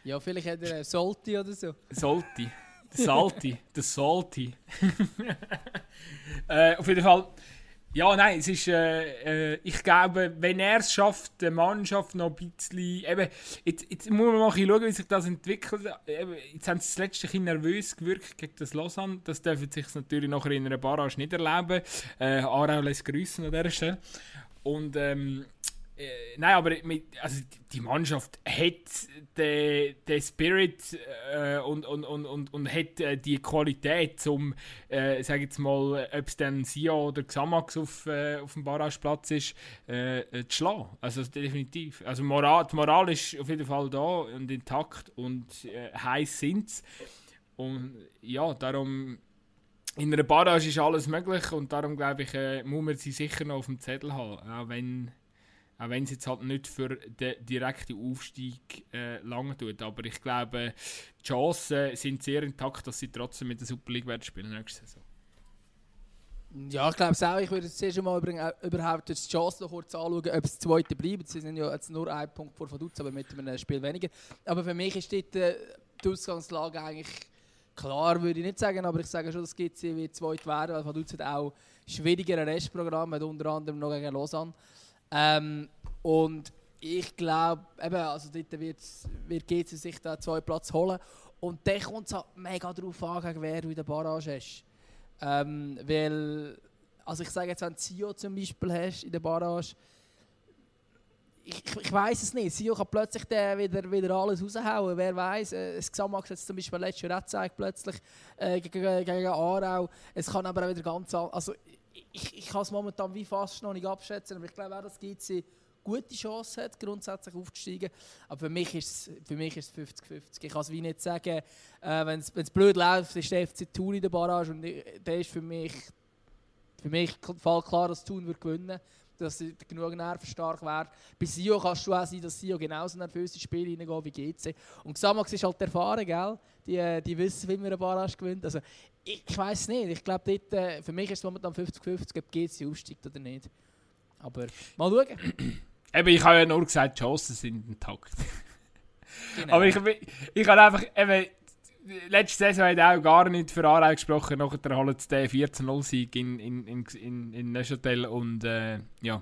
Ja, vielleicht hat er einen Solti oder so. Solti. Der Salti. der Salti. äh, auf jeden Fall. Ja, nein, es ist, äh, äh, ich glaube, wenn er es schafft, die Mannschaft noch ein bisschen, eben, jetzt, jetzt muss man mal schauen, wie sich das entwickelt. Eben, jetzt haben sie das letzte Kind nervös gewirkt gegen das Lausanne. Das dürfen sich natürlich nachher in einer Barrage nicht erleben. Äh, Arau lässt grüßen an dieser Stelle. Und ähm, äh, nein, aber mit, also die Mannschaft hat den, den Spirit äh, und, und, und, und, und hat äh, die Qualität, um, äh, sag jetzt mal, ob es dann Sio oder Xamax auf, äh, auf dem Barrageplatz ist, äh, äh, zu schlagen. Also definitiv. Also Moral, die Moral ist auf jeden Fall da und intakt und heiß sind Und ja, darum in einer Barrage ist alles möglich und darum glaube ich, muss man sie sicher noch auf dem Zettel haben. Auch wenn auch wenn es jetzt halt nicht für den direkten Aufstieg äh, lange tut. Aber ich glaube, die Chancen sind sehr intakt, dass sie trotzdem mit der Super League werden spielen nächste Saison. Ja, ich glaube es auch. Ich würde jetzt zuerst mal äh, überhaupt die Chancen noch kurz anschauen, ob es zweite bleiben. Sie sind ja jetzt nur ein Punkt vor Vaduz, aber mit einem Spiel weniger. Aber für mich ist dort, äh, die Ausgangslage eigentlich klar, würde ich nicht sagen, aber ich sage schon, dass GC wird zweit werden, weil Vaduz hat auch schwierigere Restprogramm, hat unter anderem noch gegen Lausanne. Ähm, und ich glaube, also dort wird, GC sich da zwei Platz holen. Und dann kommt es halt mega darauf an, wer du in der Barrage hast. Ähm, weil, also ich sage jetzt, wenn du Sio zum Beispiel hast in der Barrage, ich, ich, weiß es nicht. Sio kann plötzlich wieder, wieder alles raushauen. Wer weiß, äh, das Xamax hat zum Beispiel letztes Jahr gezeigt, plötzlich äh, gegen, gegen Aarau. Es kann aber auch wieder ganz Also ich, ich kann es momentan wie fast noch nicht abschätzen, aber ich glaube auch, dass GC gute Chance hat, grundsätzlich aufzusteigen. Aber für mich ist es 50-50. Ich kann es wie nicht sagen, äh, wenn es blöd läuft, ist der FC Thun in der Barrage und der ist für mich, für mich klar, dass Thun wird gewinnen dass sie genug nervenstark wäre. Bei Sio kannst du auch sein, dass Sio genauso nervös ins Spiel reingehen wie GC. Und Xamax ist halt erfahren, gell? Die, äh, die wissen, wie man eine Barrage gewinnt. Also, ich, weiß nicht. Ich glaube, äh, für mich ist es momentan 50-50, ob GC aufsteigt oder nicht. Aber mal schauen. Eben, ich habe ja nur gesagt, die Chancen sind intakt. Genau. Aber ich, ich habe einfach, eben, letzte Saison hat auch gar nicht für Aarau gesprochen, nachher holen sie den 14-0-Sieg in, in, in, in, in Neuchâtel und äh, ja,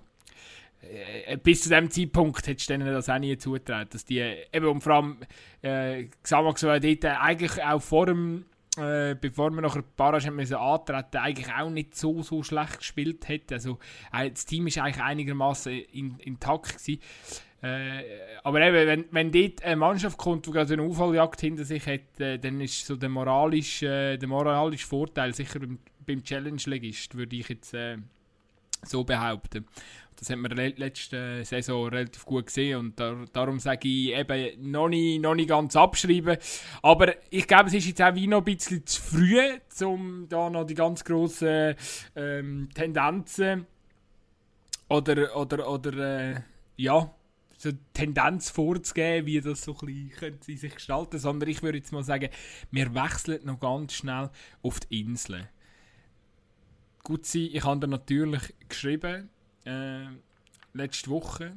äh, bis zu dem Zeitpunkt hättest du denen das auch nie zugetraut, dass die, eben und vor allem, äh, Xamax so dort eigentlich auch vor dem äh, bevor wir nachher Barrage müssen antreten, eigentlich auch nicht so, so schlecht gespielt hat. Also, äh, das Team war eigentlich einigermaßen in, intakt gewesen. Äh, aber eben, wenn, wenn dort eine Mannschaft kommt, die gerade eine Aufholjagd hinter sich hat, äh, dann ist so der moralische, äh, der moralische Vorteil sicher beim, beim Challenge-Legist, würde ich jetzt äh, so behaupten. Das hat man letzte Saison relativ gut gesehen und da, darum sage ich eben noch nicht, noch nicht ganz abschreiben. Aber ich glaube, es ist jetzt auch wie noch ein bisschen zu früh, um da noch die ganz grossen ähm, Tendenzen oder, oder, oder äh, ja, so Tendenz vorzugeben, wie das so ein bisschen sich gestalten sondern ich würde jetzt mal sagen, wir wechseln noch ganz schnell auf die Insel. Gut sein, ich habe da natürlich geschrieben, äh, letzte Woche,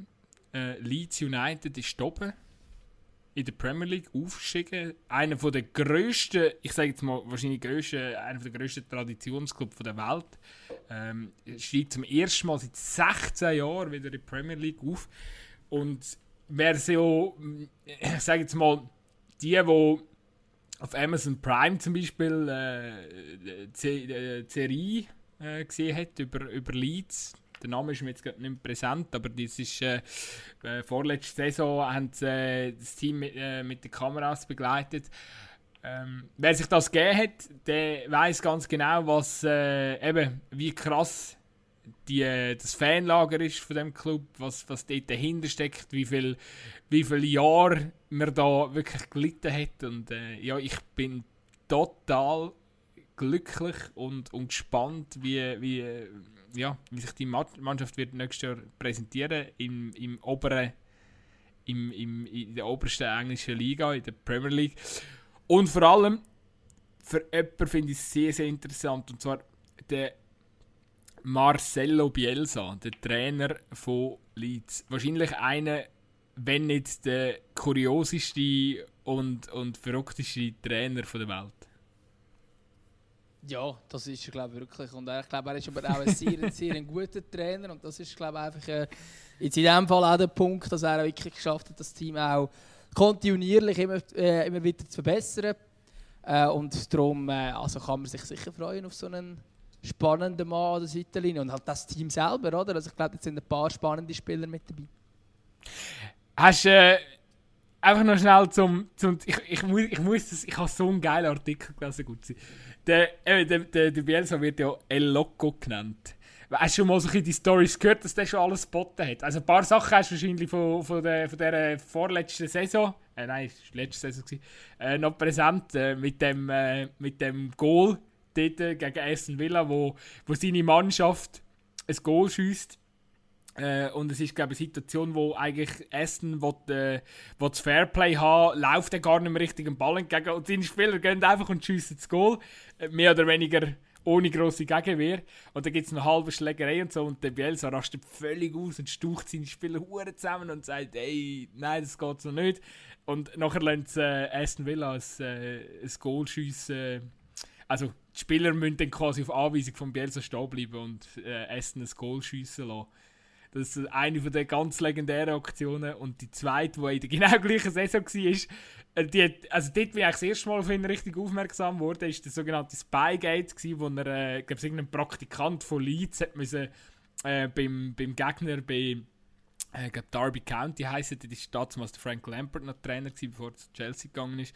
äh, Leeds United ist oben in der Premier League aufgestiegen. Einer der grössten, ich sage jetzt mal wahrscheinlich grössten, einer der grössten Traditionsclubs der Welt. Ähm, steigt zum ersten Mal seit 16 Jahren wieder in der Premier League auf. Und wer so, ich sage jetzt mal, die, die auf Amazon Prime zum Beispiel äh, die, die Serie äh, gesehen hat über, über Leeds, der Name ist mir jetzt nicht mehr präsent, aber das ist äh, äh, vorletzte Saison haben sie äh, das Team mit, äh, mit den Kameras begleitet. Ähm, wer sich das gegeben hat, der weiß ganz genau, was äh, eben wie krass die, äh, das Fanlager ist von dem Club, was, was dort dahinter steckt, wie viel, wie viele Jahre man da wirklich gelitten hat und äh, ja, ich bin total glücklich und, und gespannt, wie, wie, ja, wie sich die Mannschaft wird nächstes Jahr präsentieren im, im oberen, im, im, in der obersten englischen Liga, in der Premier League. Und vor allem, für jemanden finde ich sehr, sehr interessant, und zwar der Marcelo Bielsa, der Trainer von Leeds. Wahrscheinlich einer, wenn nicht der kurioseste und, und verrückteste Trainer der Welt. Ja, das ist er glaube wirklich. Und ich glaube, er ist aber auch ein sehr, sehr ein guter Trainer. Und das ist glaube einfach äh, jetzt in dem Fall auch der Punkt, dass er wirklich geschafft hat, das Team auch kontinuierlich immer, äh, immer wieder zu verbessern. Äh, und darum äh, also kann man sich sicher freuen auf so einen spannenden Mann an der Seitenlinie. Und halt das Team selber, oder? Also ich glaube, jetzt sind ein paar spannende Spieler mit dabei. Hast du äh, einfach noch schnell zum. zum ich, ich, muss, ich muss das. Ich habe so einen geilen Artikel gelesen, gut sein. Der, äh, der, der, der Bielsa wird ja El Loco genannt. Hast du schon mal so die Stories gehört, dass der schon alles geboten hat? Also ein paar Sachen hast du wahrscheinlich von, von, der, von der vorletzten Saison, äh, nein, es war letzte Saison, gewesen, äh, noch präsent äh, mit, dem, äh, mit dem Goal dort gegen Aston Villa, wo, wo seine Mannschaft ein Goal schießt. Äh, und es ist, glaube ich, eine Situation, wo eigentlich Aston will, äh, will das Fairplay haben, läuft er gar nicht mehr richtig den Ball entgegen und seine Spieler gehen einfach und schiessen das Goal. Äh, mehr oder weniger ohne grosse Gegenwehr. Und dann gibt es noch halbe Schlägerei und so und der Bielsa rastet völlig aus und staucht seine Spieler Huren zusammen und sagt, ey, nein, das geht so nicht. Und nachher lernt äh, Aston Villa ein, äh, ein Goal schiessen. Also die Spieler müssen dann quasi auf Anweisung von Bielsa stehen bleiben und äh, Aston ein Goal schiessen lassen. Das ist eine von der ganz legendären Aktionen. Und die zweite, die in der genau gleichen Saison war, äh, die, also dort bin ich das erste Mal auf ihn richtig aufmerksam geworden, ist der sogenannte Spygate, wo er, äh, glaube irgendein Praktikant von Leeds hat müssen, äh, beim, beim Gegner bei äh, glaube Derby County heisst, war damals der Frank Lampert noch Trainer, gewesen, bevor er zu Chelsea gegangen ist,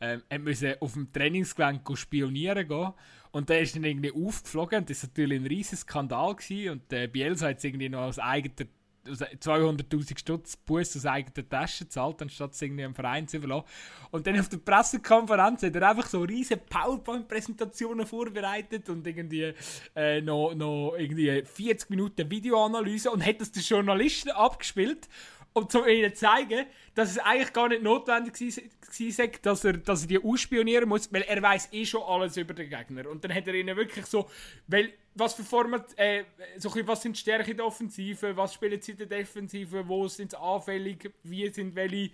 ähm, er musste auf dem Trainingsgelände spionieren gehen und der ist dann irgendwie aufgeflogen und das war natürlich ein riesiger Skandal gewesen. und der Bielsa hat es irgendwie noch als eigener 200.000 Stutz Bus aus eigener Tasche zahlt, anstatt es irgendwie einem Verein zu überlassen. Und dann auf der Pressekonferenz hat er einfach so riesige PowerPoint-Präsentationen vorbereitet und irgendwie äh, noch, noch irgendwie 40 Minuten Videoanalyse und hat das den Journalisten abgespielt um zu ihnen zu zeigen, dass es eigentlich gar nicht notwendig war, dass er, dass er die ausspionieren muss, weil er weiß eh schon alles über den Gegner. Und dann hat er ihnen wirklich so, weil was für Format, äh, so was sind die Stärken der Offensive, was spielen sie in der Defensive, wo sind sie anfällig, wie sind welche,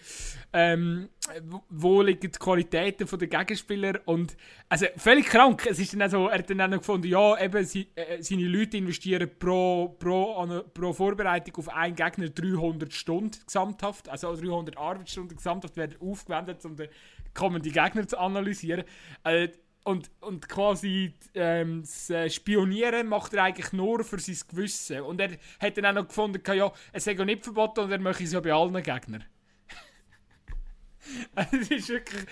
ähm, wo liegen die Qualitäten der Gegenspieler und also völlig krank. Es ist dann also, er hat dann auch gefunden, ja, eben sie, äh, seine Leute investieren pro, pro, pro Vorbereitung auf einen Gegner 300 Stunden gesamthaft, also 300 Arbeitsstunden gesamthaft werden aufgewendet, um den kommenden Gegner zu analysieren. Äh, und, und quasi ähm, das äh, Spionieren macht er eigentlich nur für sein Gewissen. Und er hat dann auch noch gefunden, ja, es sei nicht verboten und er möchte es ja bei allen Gegnern. Also, es ist wirklich...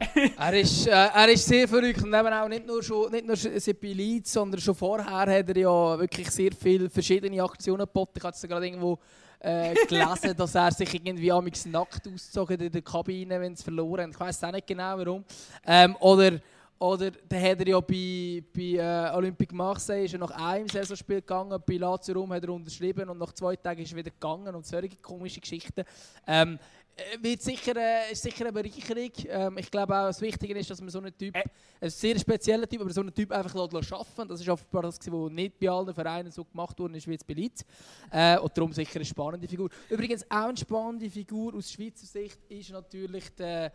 er, ist, äh, er ist sehr verrückt und eben auch nicht nur, schon, nicht nur bei Leeds, sondern schon vorher hat er ja wirklich sehr viele verschiedene Aktionen geboten. Ich habe es gerade irgendwo äh, gelesen, dass er sich irgendwie amigs nackt ausgezogen in der Kabine, wenn es verloren hat. Ich weiß auch nicht genau warum. Ähm, oder oder dann hat er ja bei, bei äh, Olympique Marseille ist er nach einem Saisonspiel gegangen, bei Lazio Rom hat er unterschrieben und nach zwei Tagen ist er wieder gegangen und solche komische Geschichten. Ähm, äh, wird sicher, äh, ist sicher eine Bereicherung. Ähm, ich glaube auch, das Wichtige ist, dass man so einen Typ, äh. ein sehr spezieller Typ, aber so einen Typ einfach arbeiten Das ist offenbar das, was nicht bei allen Vereinen so gemacht wurde, ist wie jetzt bei Leeds. Äh, und darum sicher eine spannende Figur. Übrigens auch eine spannende Figur aus Schweizer Sicht ist natürlich der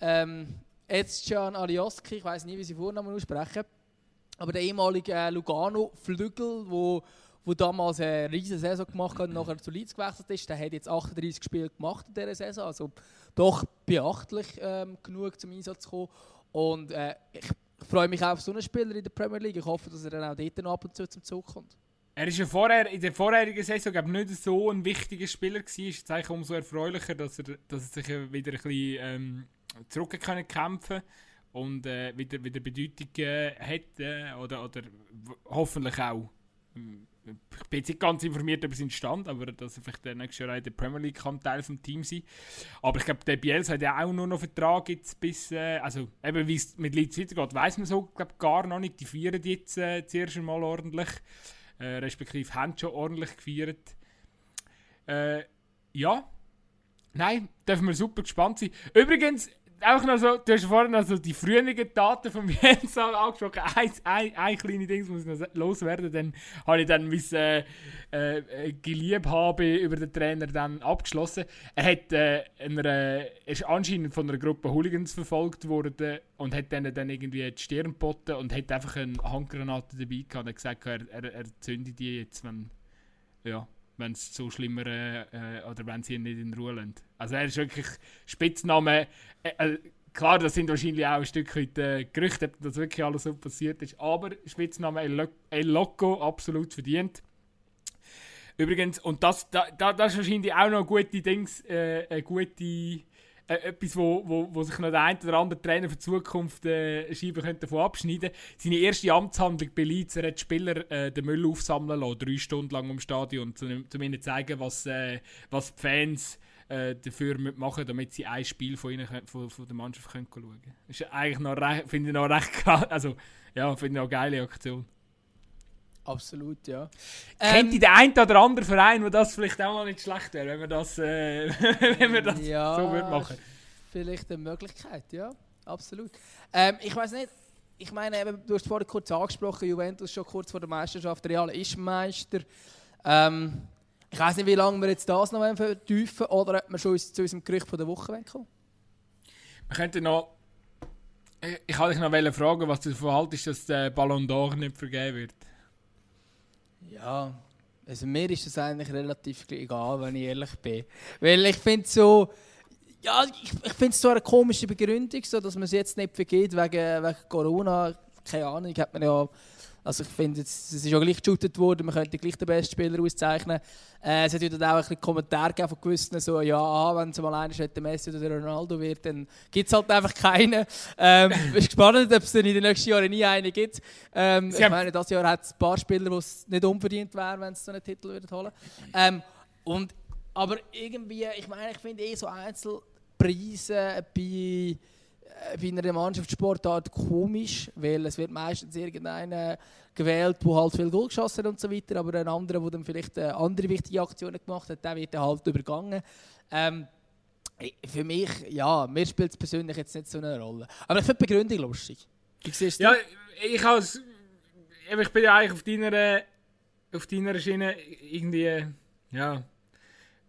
ähm, Ezcan Alioski, ich weiß nicht, wie sie Vornamen aussprechen, aber der ehemalige äh, Lugano-Flügel, wo, wo damals eine riesige Saison gemacht hat und nachher zu Leeds gewechselt ist, der hat jetzt 38 Spiele gemacht in dieser Saison, also doch beachtlich ähm, genug zum Einsatz zu kommen. Und äh, ich, freue mich auch auf so einen Spieler in der Premier League. Ich hoffe, dass er dann auch dort ab und zu zum Zug kommt. Er ist ja vorher, in der vorherigen Saison glaub, nicht so ein wichtiger Spieler gewesen. Ist jetzt eigentlich umso erfreulicher, dass er, dass er sich wieder ein bisschen ähm, zurück können kämpfen und äh, wieder, wieder Bedeutung äh. Äh, oder, oder hoffentlich auch. Ähm, ich bin jetzt nicht ganz informiert über seinen Stand, aber dass er vielleicht nächstes Jahr in der Premier League kann Teil des Teams sein Aber ich glaube, der Bielsa hat ja auch nur noch Vertrag jetzt bis, äh, also eben wie es mit Leeds weitergeht, weiß man so glaub, gar noch nicht. Die feiern jetzt äh, zuerst einmal ordentlich äh, respektive haben schon ordentlich gefeiert. Äh, ja, nein, dürfen wir super gespannt sein. Übrigens, auch noch so, du hast vorhin also die früheren Daten von Jens angesprochen. Ein, ein, ein kleines Ding muss noch loswerden. Dann habe ich dann mein äh, äh, Geliebhabe über den Trainer dann abgeschlossen. Er, hat, äh, einer, er ist anscheinend von einer Gruppe Hooligans verfolgt worden und hat dann, dann irgendwie die Stirn geboten und hat einfach eine Handgranate dabei gehabt und hat gesagt, er, er, er zündet die jetzt, wenn, ja, wenn es so schlimmer äh, oder wenn sie ihn nicht in Ruhe lassen. Also er ist wirklich Spitzname. Äh, äh, klar, das sind wahrscheinlich auch ein Stück weit äh, Gerüchte, dass wirklich alles so passiert ist, aber Spitzname El, Loco absolut verdient. Übrigens, und das, da, das ist wahrscheinlich auch noch gute Dings, äh, eine gute äh, etwas, wo, wo, wo sich noch der ein oder andere Trainer für die Zukunft äh, Scheiben könnte davon abschneiden Seine erste Amtshandlung bei Leeds, er hat Spieler äh, den Müll aufsammeln lassen, drei Stunden lang im Stadion, um, um ihnen zu zeigen, was, äh, was die Fans äh, dafür machen damit sie ein Spiel von, ihnen, von, von der Mannschaft können schauen können. Das ist eigentlich noch recht, finde ich noch recht also ja, finde ich noch eine geile Aktion. Absolut, ja. Kennt ähm, der ein oder andere Verein, wo das vielleicht auch mal nicht schlecht wäre, wenn wir das, äh, wenn wir das ja, so würden machen? Vielleicht eine Möglichkeit, ja, absolut. Ähm, ich weiß nicht, ich meine, du hast vorhin kurz angesprochen, Juventus schon kurz vor der Meisterschaft, Real ist Meister. Ähm, ich weiß nicht, wie lange wir jetzt das noch vertiefen oder ob wir schon zu unserem Gerücht von der Woche kommen. Wir könnten noch. Ich, ich wollte dich noch fragen, was du davon haltest, dass der Ballon d'Or nicht vergeben wird. Ja, also mir ist das eigentlich relativ egal, wenn ich ehrlich bin. Weil ich finde so, ja, ich, ich finde es so eine komische Begründung, so, dass man es jetzt nicht vergeht wegen, wegen Corona. Keine Ahnung, hat man ja also ich finde, es ist ja gleich geshootet worden, man könnte gleich den besten Spieler auszeichnen. Äh, es hat dann auch ein bisschen Kommentare gegeben von gewissen, so, ja, wenn es mal einer der Messi oder der Ronaldo wird, dann gibt es halt einfach keinen. Ähm, ich bin gespannt, ob es in den nächsten Jahren nie einen gibt. Ähm, ich meine, dieses Jahr hat es ein paar Spieler, die es nicht unverdient wären, wenn sie so einen Titel würden holen ähm, und Aber irgendwie, ich meine, ich finde eh so Einzelpreise bei bei einer Mannschaftssportart komisch, weil es wird meistens irgendeiner gewählt, der halt viel Goal geschossen hat und so weiter, aber ein anderer, der dann vielleicht äh, andere wichtige Aktionen gemacht hat, der wird dann halt übergangen. Ähm, für mich, ja, mir spielt es persönlich jetzt nicht so eine Rolle. Aber ich finde die Begründung lustig. Wie siehst du? Ja, ich, als, ich bin ja eigentlich auf deiner, auf deiner Schiene irgendwie, ja,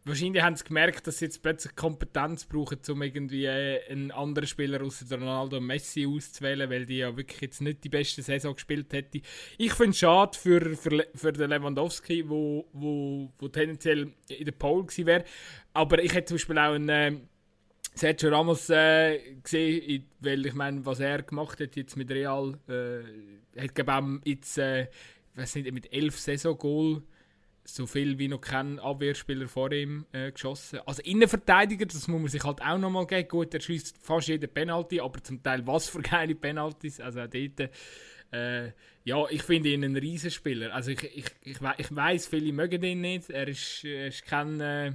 Wahrscheinlich haben sie gemerkt, dass sie jetzt plötzlich Kompetenz brauchen, um irgendwie äh, einen anderen Spieler außer Ronaldo Messi auszuwählen, weil die ja wirklich jetzt nicht die beste Saison gespielt hätte. Ich finde es schade für, für, für den Lewandowski, wo, wo, wo tendenziell in der Pole gewesen wäre. Aber ich hätte zum Beispiel auch einen äh, Sergio Ramos äh, gesehen, weil ich meine, was er gemacht hat jetzt mit Real, äh, hat glaube ich jetzt, äh, weiß nicht, mit elf Saison-Goal so viel wie noch kein Abwehrspieler vor ihm äh, geschossen. Also Innenverteidiger, das muss man sich halt auch nochmal geben. Gut, er schießt fast jeden Penalty, aber zum Teil was für geile Penalties. Also auch dort, äh, ja, ich finde ihn ein Riesenspieler. Also ich, ich, ich, ich weiß, viele mögen ihn nicht. Er ist, er ist kein, äh,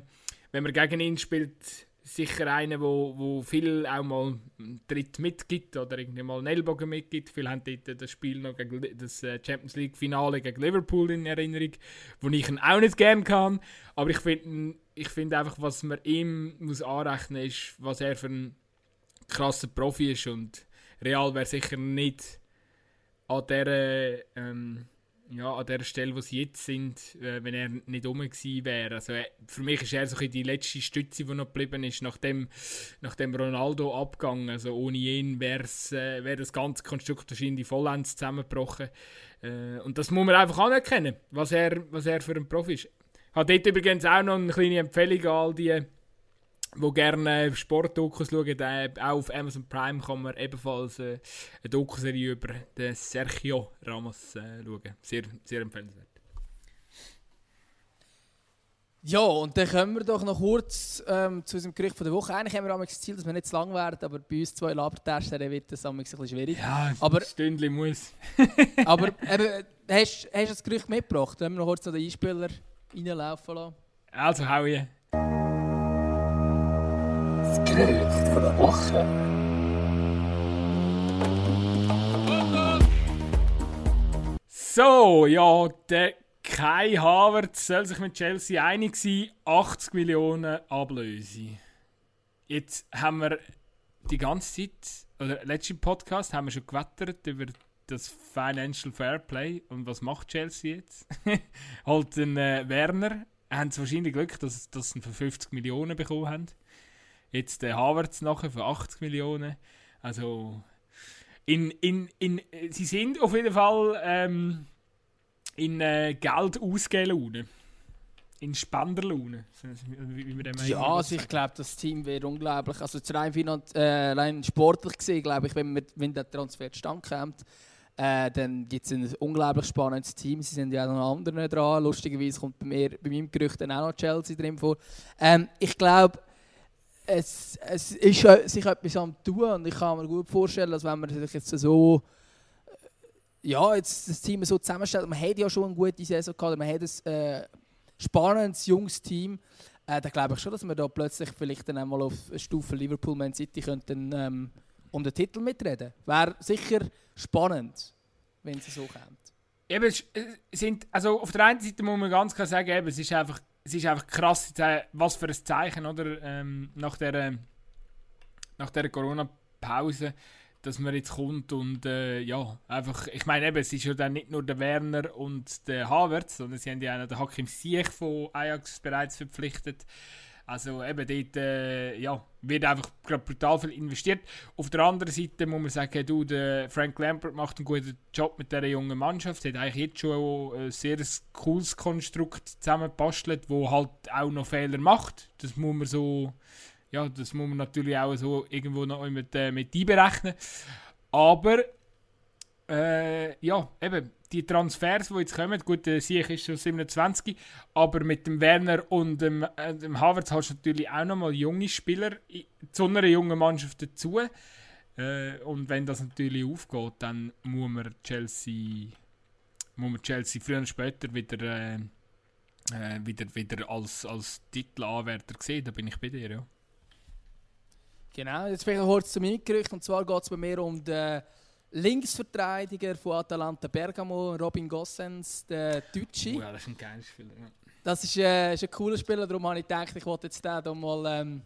wenn man gegen ihn spielt, sicher einer, wo, wo viel auch mal einen Tritt mitgibt oder irgendwie mal einen Ellbogen mitgibt. Viele haben dort das Spiel noch gegen das äh, Champions League Finale gegen Liverpool in Erinnerung, wo ich ihn auch nicht gern kann. Aber ich finde ich find einfach, was man ihm muss anrechnen ist, was er für ein krasser Profi ist und Real wäre sicher nicht an dieser ähm, ja, an der Stelle, wo sie jetzt sind, äh, wenn er nicht rum wäre. Also, äh, für mich ist er so die letzte Stütze, die noch geblieben ist, nachdem, nachdem Ronaldo abgegangen Also ohne ihn wäre äh, wär das ganze Konstrukt wahrscheinlich vollends zusammengebrochen. Äh, und das muss man einfach anerkennen, was er, was er für ein Profi ist. Hat dort übrigens auch noch eine kleine Empfehlung an all die wo gerne Sportdokus schauen, äh, auch auf Amazon Prime kann man ebenfalls äh, eine Dokuserie über den Sergio Ramos äh, schauen. Sehr, sehr empfehlenswert. Ja, und dann kommen wir doch noch kurz ähm, zu unserem Gerücht von der Woche. Eigentlich haben wir das Ziel, dass wir nicht zu lang werden, aber bei uns zwei Labertests wird das ein bisschen schwierig. Ja, Aber- ein Stündchen muss. Aber eben, hast, hast du das Gerücht mitgebracht? Wenn wir noch kurz noch den Einspieler reinlaufen lassen? Also hau ich. So, ja, der Kai Havertz soll sich mit Chelsea einig sein. 80 Millionen Ablöse. Jetzt haben wir die ganze Zeit, oder letzten Podcast, haben wir schon gewettert über das Financial Fair Play. Und was macht Chelsea jetzt? halt den äh, Werner. Haben sie wahrscheinlich Glück, dass, dass sie ihn für 50 Millionen bekommen haben. Jetzt der Havertz nachher für 80 Millionen. Also in, in, in, äh, sie sind auf jeden Fall ähm, in äh, Geld ausgeben In Spenderlaune. Wie, wie Ja, also ich glaube, das Team wird unglaublich. Also rein, finanz äh, rein sportlich gesehen, glaube ich, wenn, wir, wenn der Transfer zustande kommt, äh, dann gibt es ein unglaublich spannendes Team. Sie sind ja auch noch andere dran. Lustigerweise kommt bei, mir, bei meinem Gerücht dann auch noch Chelsea drin vor. Ähm, ich glaube, es, es ist äh, sich etwas am tun und ich kann mir gut vorstellen, dass wenn man sich jetzt so äh, ja, jetzt das Team so zusammenstellt, man hat ja schon eine gute Saison gehabt, man hat ein äh, spannendes, junges Team, äh, dann glaube ich schon, dass wir da plötzlich vielleicht dann einmal auf Stufe Liverpool, Man City könnten ähm, um den Titel mitreden. Wäre sicher spannend, wenn es so kommt. Eben, es sind, also auf der einen Seite muss man ganz klar sagen, eben, es ist einfach, es ist einfach krass, äh, was für ein Zeichen, oder? Ähm, nach der, nach der Corona-Pause, dass man jetzt kommt und äh, ja, einfach, ich meine eben, es ist ja dann nicht nur der Werner und der Havertz, sondern sie haben ja auch noch den Hakim Ziyech von Ajax bereits verpflichtet. Also eben dort äh, ja, wird einfach brutal viel investiert. Auf der anderen Seite muss man sagen, du, der Frank Lampard macht einen guten Job mit dieser jungen Mannschaft. Er hat eigentlich jetzt schon ein sehr cooles Konstrukt zusammengebastelt, wo halt auch noch Fehler macht. Das muss man so, ja, das muss man natürlich auch so irgendwo noch mit, äh, mit einberechnen. Aber äh, ja, eben, die Transfers, die jetzt kommen, gut, der Sieg ist schon 27, aber mit dem Werner und dem, äh, dem Havertz hast du natürlich auch nochmal junge Spieler zu einer jungen Mannschaft dazu. Äh, und wenn das natürlich aufgeht, dann muss man Chelsea, muss man Chelsea früher oder später wieder, äh, äh, wieder, wieder als, als Titelanwärter sehen. Da bin ich bei dir, ja. Genau, jetzt vielleicht kurz zu meinem Gerücht. Und zwar geht es bei mir um den Linksverteidiger von Atalanta Bergamo, Robin Gossens, der Deutsche. Oh ja, das ist ein geiler Spieler. Ja. Das ist, äh, ist ein cooler Spieler, darum habe ich gedacht, ich wollte jetzt den hier mal, ähm,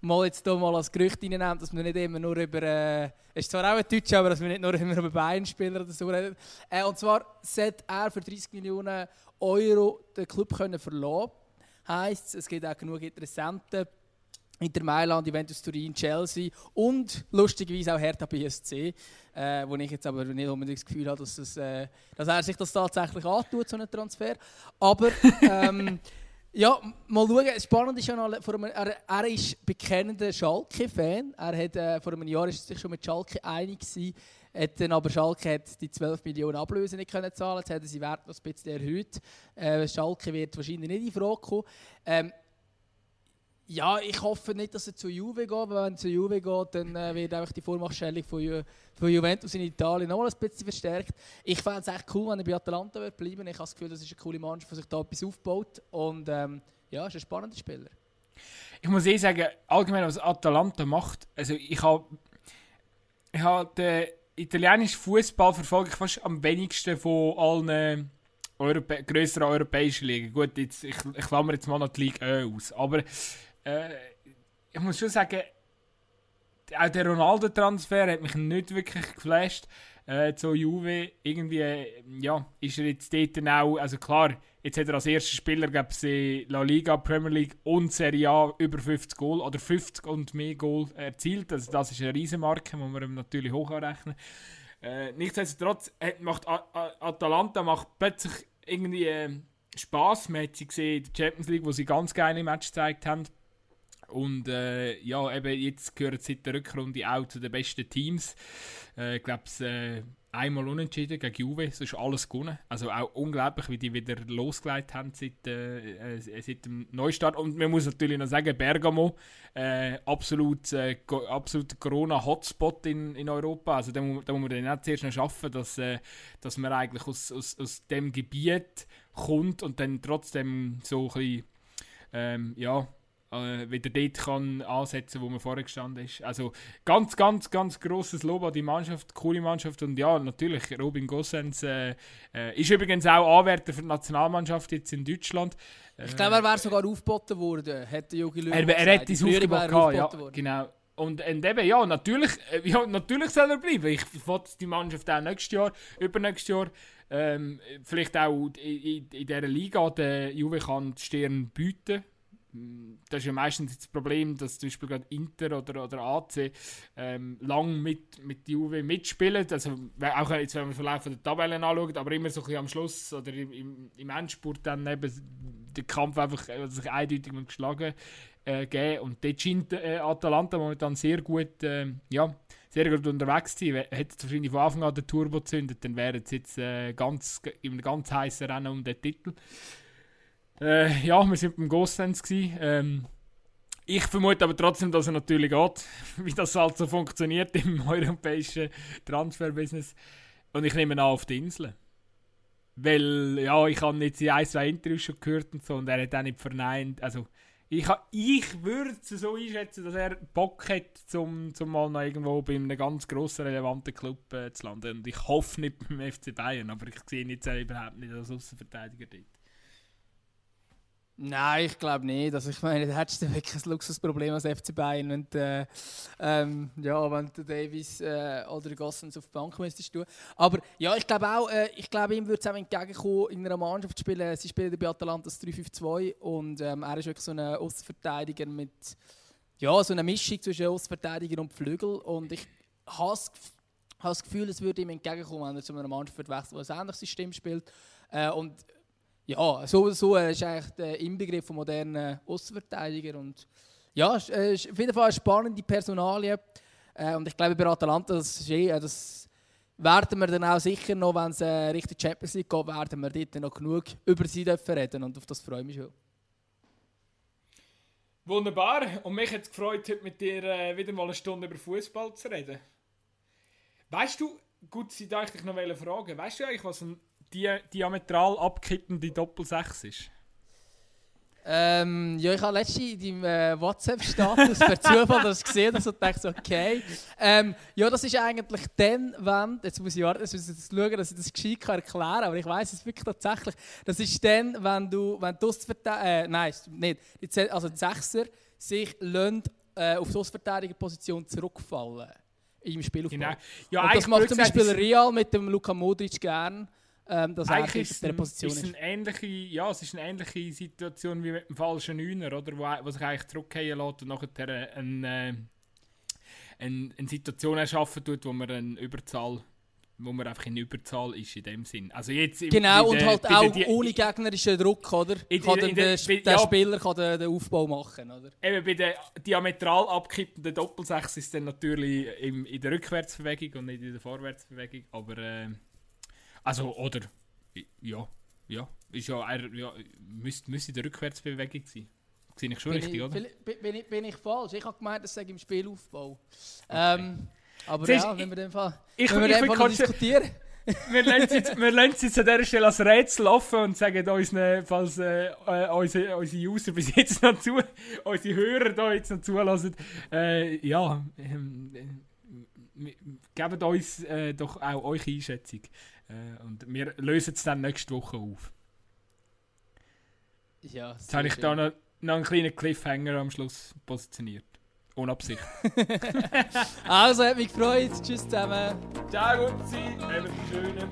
mal, jetzt hier mal als Gerücht reinnehmen, dass wir nicht immer nur über... Äh, ist zwar auch ein Deutscher, aber dass wir nicht nur immer über Bayern-Spieler oder so reden. Äh, und zwar sollte er für 30 Millionen Euro den Club können verlassen Heisst, es gibt auch genug Interessenten. Inter Mailand, Juventus Turin, Chelsea und lustigerweise auch Hertha BSC, äh, wo ich jetzt aber nicht unbedingt das Gefühl habe, dass, das, äh, dass er sich das tatsächlich antut, so einen Transfer. Aber ähm, ja, mal schauen. Spannend ist ja noch, vor einem, er, er ist bekennender Schalke-Fan. Er hat äh, vor einem Jahr ist er sich schon mit Schalke einig gewesen, hat dann aber Schalke hat die 12 Millionen Ablöse nicht können zahlen. Jetzt hat er sie Wert noch ein bisschen erhöht. Äh, Schalke wird wahrscheinlich nicht in Frage kommen. Ähm, ja, ich hoffe nicht, dass er zu Juve geht, weil wenn er zu Juve geht, dann äh, wird einfach die Vormachtstellung von, Ju von Juventus in Italien noch mal ein bisschen verstärkt. Ich fände es echt cool, wenn er bei Atalanta wird bleiben. Ich habe das Gefühl, das ist eine coole Mannschaft, die sich da etwas aufbaut. Und ähm, ja, ist ein spannender Spieler. Ich muss eh sagen, allgemein was Atalanta macht, also ich habe ich habe den italienischen Fußball verfolge ich fast am wenigsten von allen Europä größeren europäischen Ligen. Gut, jetzt, ich, ich klammer jetzt mal noch die Liga Ö aus, aber äh, ich muss schon sagen, auch der Ronaldo-Transfer hat mich nicht wirklich geflasht. Äh, zu Juve irgendwie, äh, ja, ist er jetzt dort auch, also klar, jetzt hat er als erster Spieler, glaube ich, La Liga, Premier League und Serie A über 50 Goal oder 50 und mehr Goal erzielt. Also das ist eine Riesenmarke, die man ihm natürlich hoch anrechnen. Äh, nichtsdestotrotz hat, macht A A Atalanta macht plötzlich irgendwie äh, Spass. Man hat sie gesehen in der Champions League, wo sie ganz geile Match gezeigt haben. Und äh, ja, eben jetzt gehören seit der Rückrunde auch zu den besten Teams. Äh, ich glaube, äh, einmal unentschieden gegen Juve, ist alles gewonnen. Also auch unglaublich, wie die wieder losgelegt haben seit, äh, äh, seit dem Neustart. Und man muss natürlich noch sagen, Bergamo, äh, absolut, äh, absolut Corona-Hotspot in, in Europa. Also da, muss, da muss man dann auch zuerst noch schaffen, dass, äh, dass man eigentlich aus, aus, aus dem Gebiet kommt und dann trotzdem so ein bisschen, ähm, ja, äh, wieder dort kann ansetzen wo man vorher gestanden ist. Also ganz, ganz, ganz großes Lob an die Mannschaft, coole Mannschaft und ja, natürlich Robin Gossens äh, äh, ist übrigens auch Anwärter für die Nationalmannschaft jetzt in Deutschland. Ich glaube, er wäre sogar aufgeboten worden, hätte Jogi Löw Er, er hätte es aufgeboten, ja, genau. Und, und eben, ja, natürlich, äh, ja, natürlich soll er bleiben. Ich wollte die Mannschaft auch nächstes Jahr, übernächstes Jahr, ähm, vielleicht auch in, in, in dieser Liga, der Juve kann die Stirn bieten das ist ja meistens das Problem, dass zum Beispiel gerade Inter oder, oder AC ähm, lang mit, mit Juve mitspielen. Also auch jetzt, wenn man den Verlauf der Tabellen anschaut, aber immer so ein am Schluss oder im, im Endspurt dann eben den Kampf einfach also sich eindeutig geschlagen äh, geben. Und dort scheint äh, Atalanta momentan sehr gut, äh, ja, sehr gut unterwegs zu sein. Hätte es wahrscheinlich von Anfang an den Turbo gezündet, dann wären sie jetzt äh, ganz, in einem ganz heißen Rennen um den Titel. Äh, ja, wir sind beim Ghostlands. Ähm, ich vermute aber trotzdem, dass er natürlich geht, wie das halt so funktioniert im europäischen Transferbusiness. Und ich nehme ihn an auf die Insel. Weil, ja, ich habe jetzt die ein, zwei Interviews schon gehört und so und er hat auch nicht verneint. Also, ich, ich würde es so einschätzen, dass er Bock hat, zum, zum mal noch irgendwo bei einem ganz grossen, relevanten Club äh, zu landen. Und ich hoffe nicht beim FC Bayern, aber ich sehe ihn jetzt überhaupt nicht als Außenverteidiger dort. Nein, ich glaube nicht. Also ich meine, da hättest du wirklich ein Luxusproblem als FC Bayern, wenn du, äh, ähm, ja, wenn du Davis äh, oder Gossens auf die Bank müsstest tun. Aber ja, ich glaube auch, äh, ich glaube ihm würde es auch entgegenkommen, in einer Mannschaft zu spielen. Sie spielen bei Atalanta das 3-5-2 und ähm, er ist wirklich so ein Außenverteidiger mit, ja, so einer Mischung zwischen Außenverteidiger und Flügel und ich habe das Gefühl, es würde ihm entgegenkommen, wenn er zu einer Mannschaft wechselt, die ein ähnliches System spielt. Äh, und ja, so, so äh, ist eigentlich der Inbegriff von modernen Außenverteidiger und ja, es äh, ist auf jeden Fall eine spannende Personalie äh, und ich glaube bei Atalanta, das, ist eh, das werden wir dann auch sicher noch, wenn es Richtung Champions League geht, werden wir dort noch genug über sie dürfen reden und auf das freue ich mich schon. Wunderbar und mich hat es gefreut, heute mit dir wieder mal eine Stunde über Fußball zu reden. Weißt du, gut, sie ich noch fragen, weißt du eigentlich, was ein die diametral abkippende Doppel-6 ist? Ähm, ja, ich habe letztens in deinem äh, WhatsApp-Status per Zufall das gesehen und dachte, okay. Ähm, ja, das ist eigentlich dann, wenn, jetzt muss ich, warten, jetzt muss ich das schauen, dass ich das gescheit kann erklären aber ich weiß es wirklich tatsächlich. Das ist dann, wenn du, wenn du äh, nein, nicht, die, also die Sechser sich lassen, äh, auf die Ausverteidigerposition zurückfallen im Spielaufbau. Genau. Ja, und das macht zum Beispiel Real mit dem Luka Modric gern ähm, dass Eigentlich er in der Position ist. ist. Eine ähnliche, ja, es ist eine ähnliche Situation wie mit dem falschen Neuner, oder? Wo, wo sich eigentlich zurückgehen lässt und nachher eine, eine, eine, eine Situation erschaffen tut, wo man eine Überzahl wo man einfach in Überzahl ist in dem Sinn. Also jetzt genau, und halt auch die, ohne gegnerischen Druck, oder? In, kann in, der, der, der ja, Spieler kann den, den, Aufbau machen, oder? Eben bei der diametral abkippenden Doppelsechs ist es dann natürlich in, in der Rückwärtsbewegung und nicht in der Vorwärtsbewegung, aber... Äh, also, oder, ja, ja, ist ja, er, ja müsste, müsste in der Rückwärtsbewegung sein. Sehe ich schon bin richtig, ich, oder? Bin, bin, ich, bin ich falsch? Ich habe gemeint, das sei im Spielaufbau. Okay. Ähm, aber Siehst, ja, wenn wir den Fall, ich, wenn wir ich, den Fall diskutieren. wir lassen es jetzt an dieser Stelle als Rätsel offen und sagen uns, falls äh, äh, unsere, unsere User bis jetzt noch zu, unsere Hörer da jetzt noch zulassen, äh, ja, ähm, äh, gebt uns äh, doch auch eure Einschätzung. Äh, und wir lösen es dann nächste Woche auf. Ja, Jetzt habe ich schön. da noch, noch einen kleinen Cliffhanger am Schluss positioniert. Ohne Absicht. also, hat mich gefreut. Tschüss zusammen. Ciao, gut sein. Eben schöne.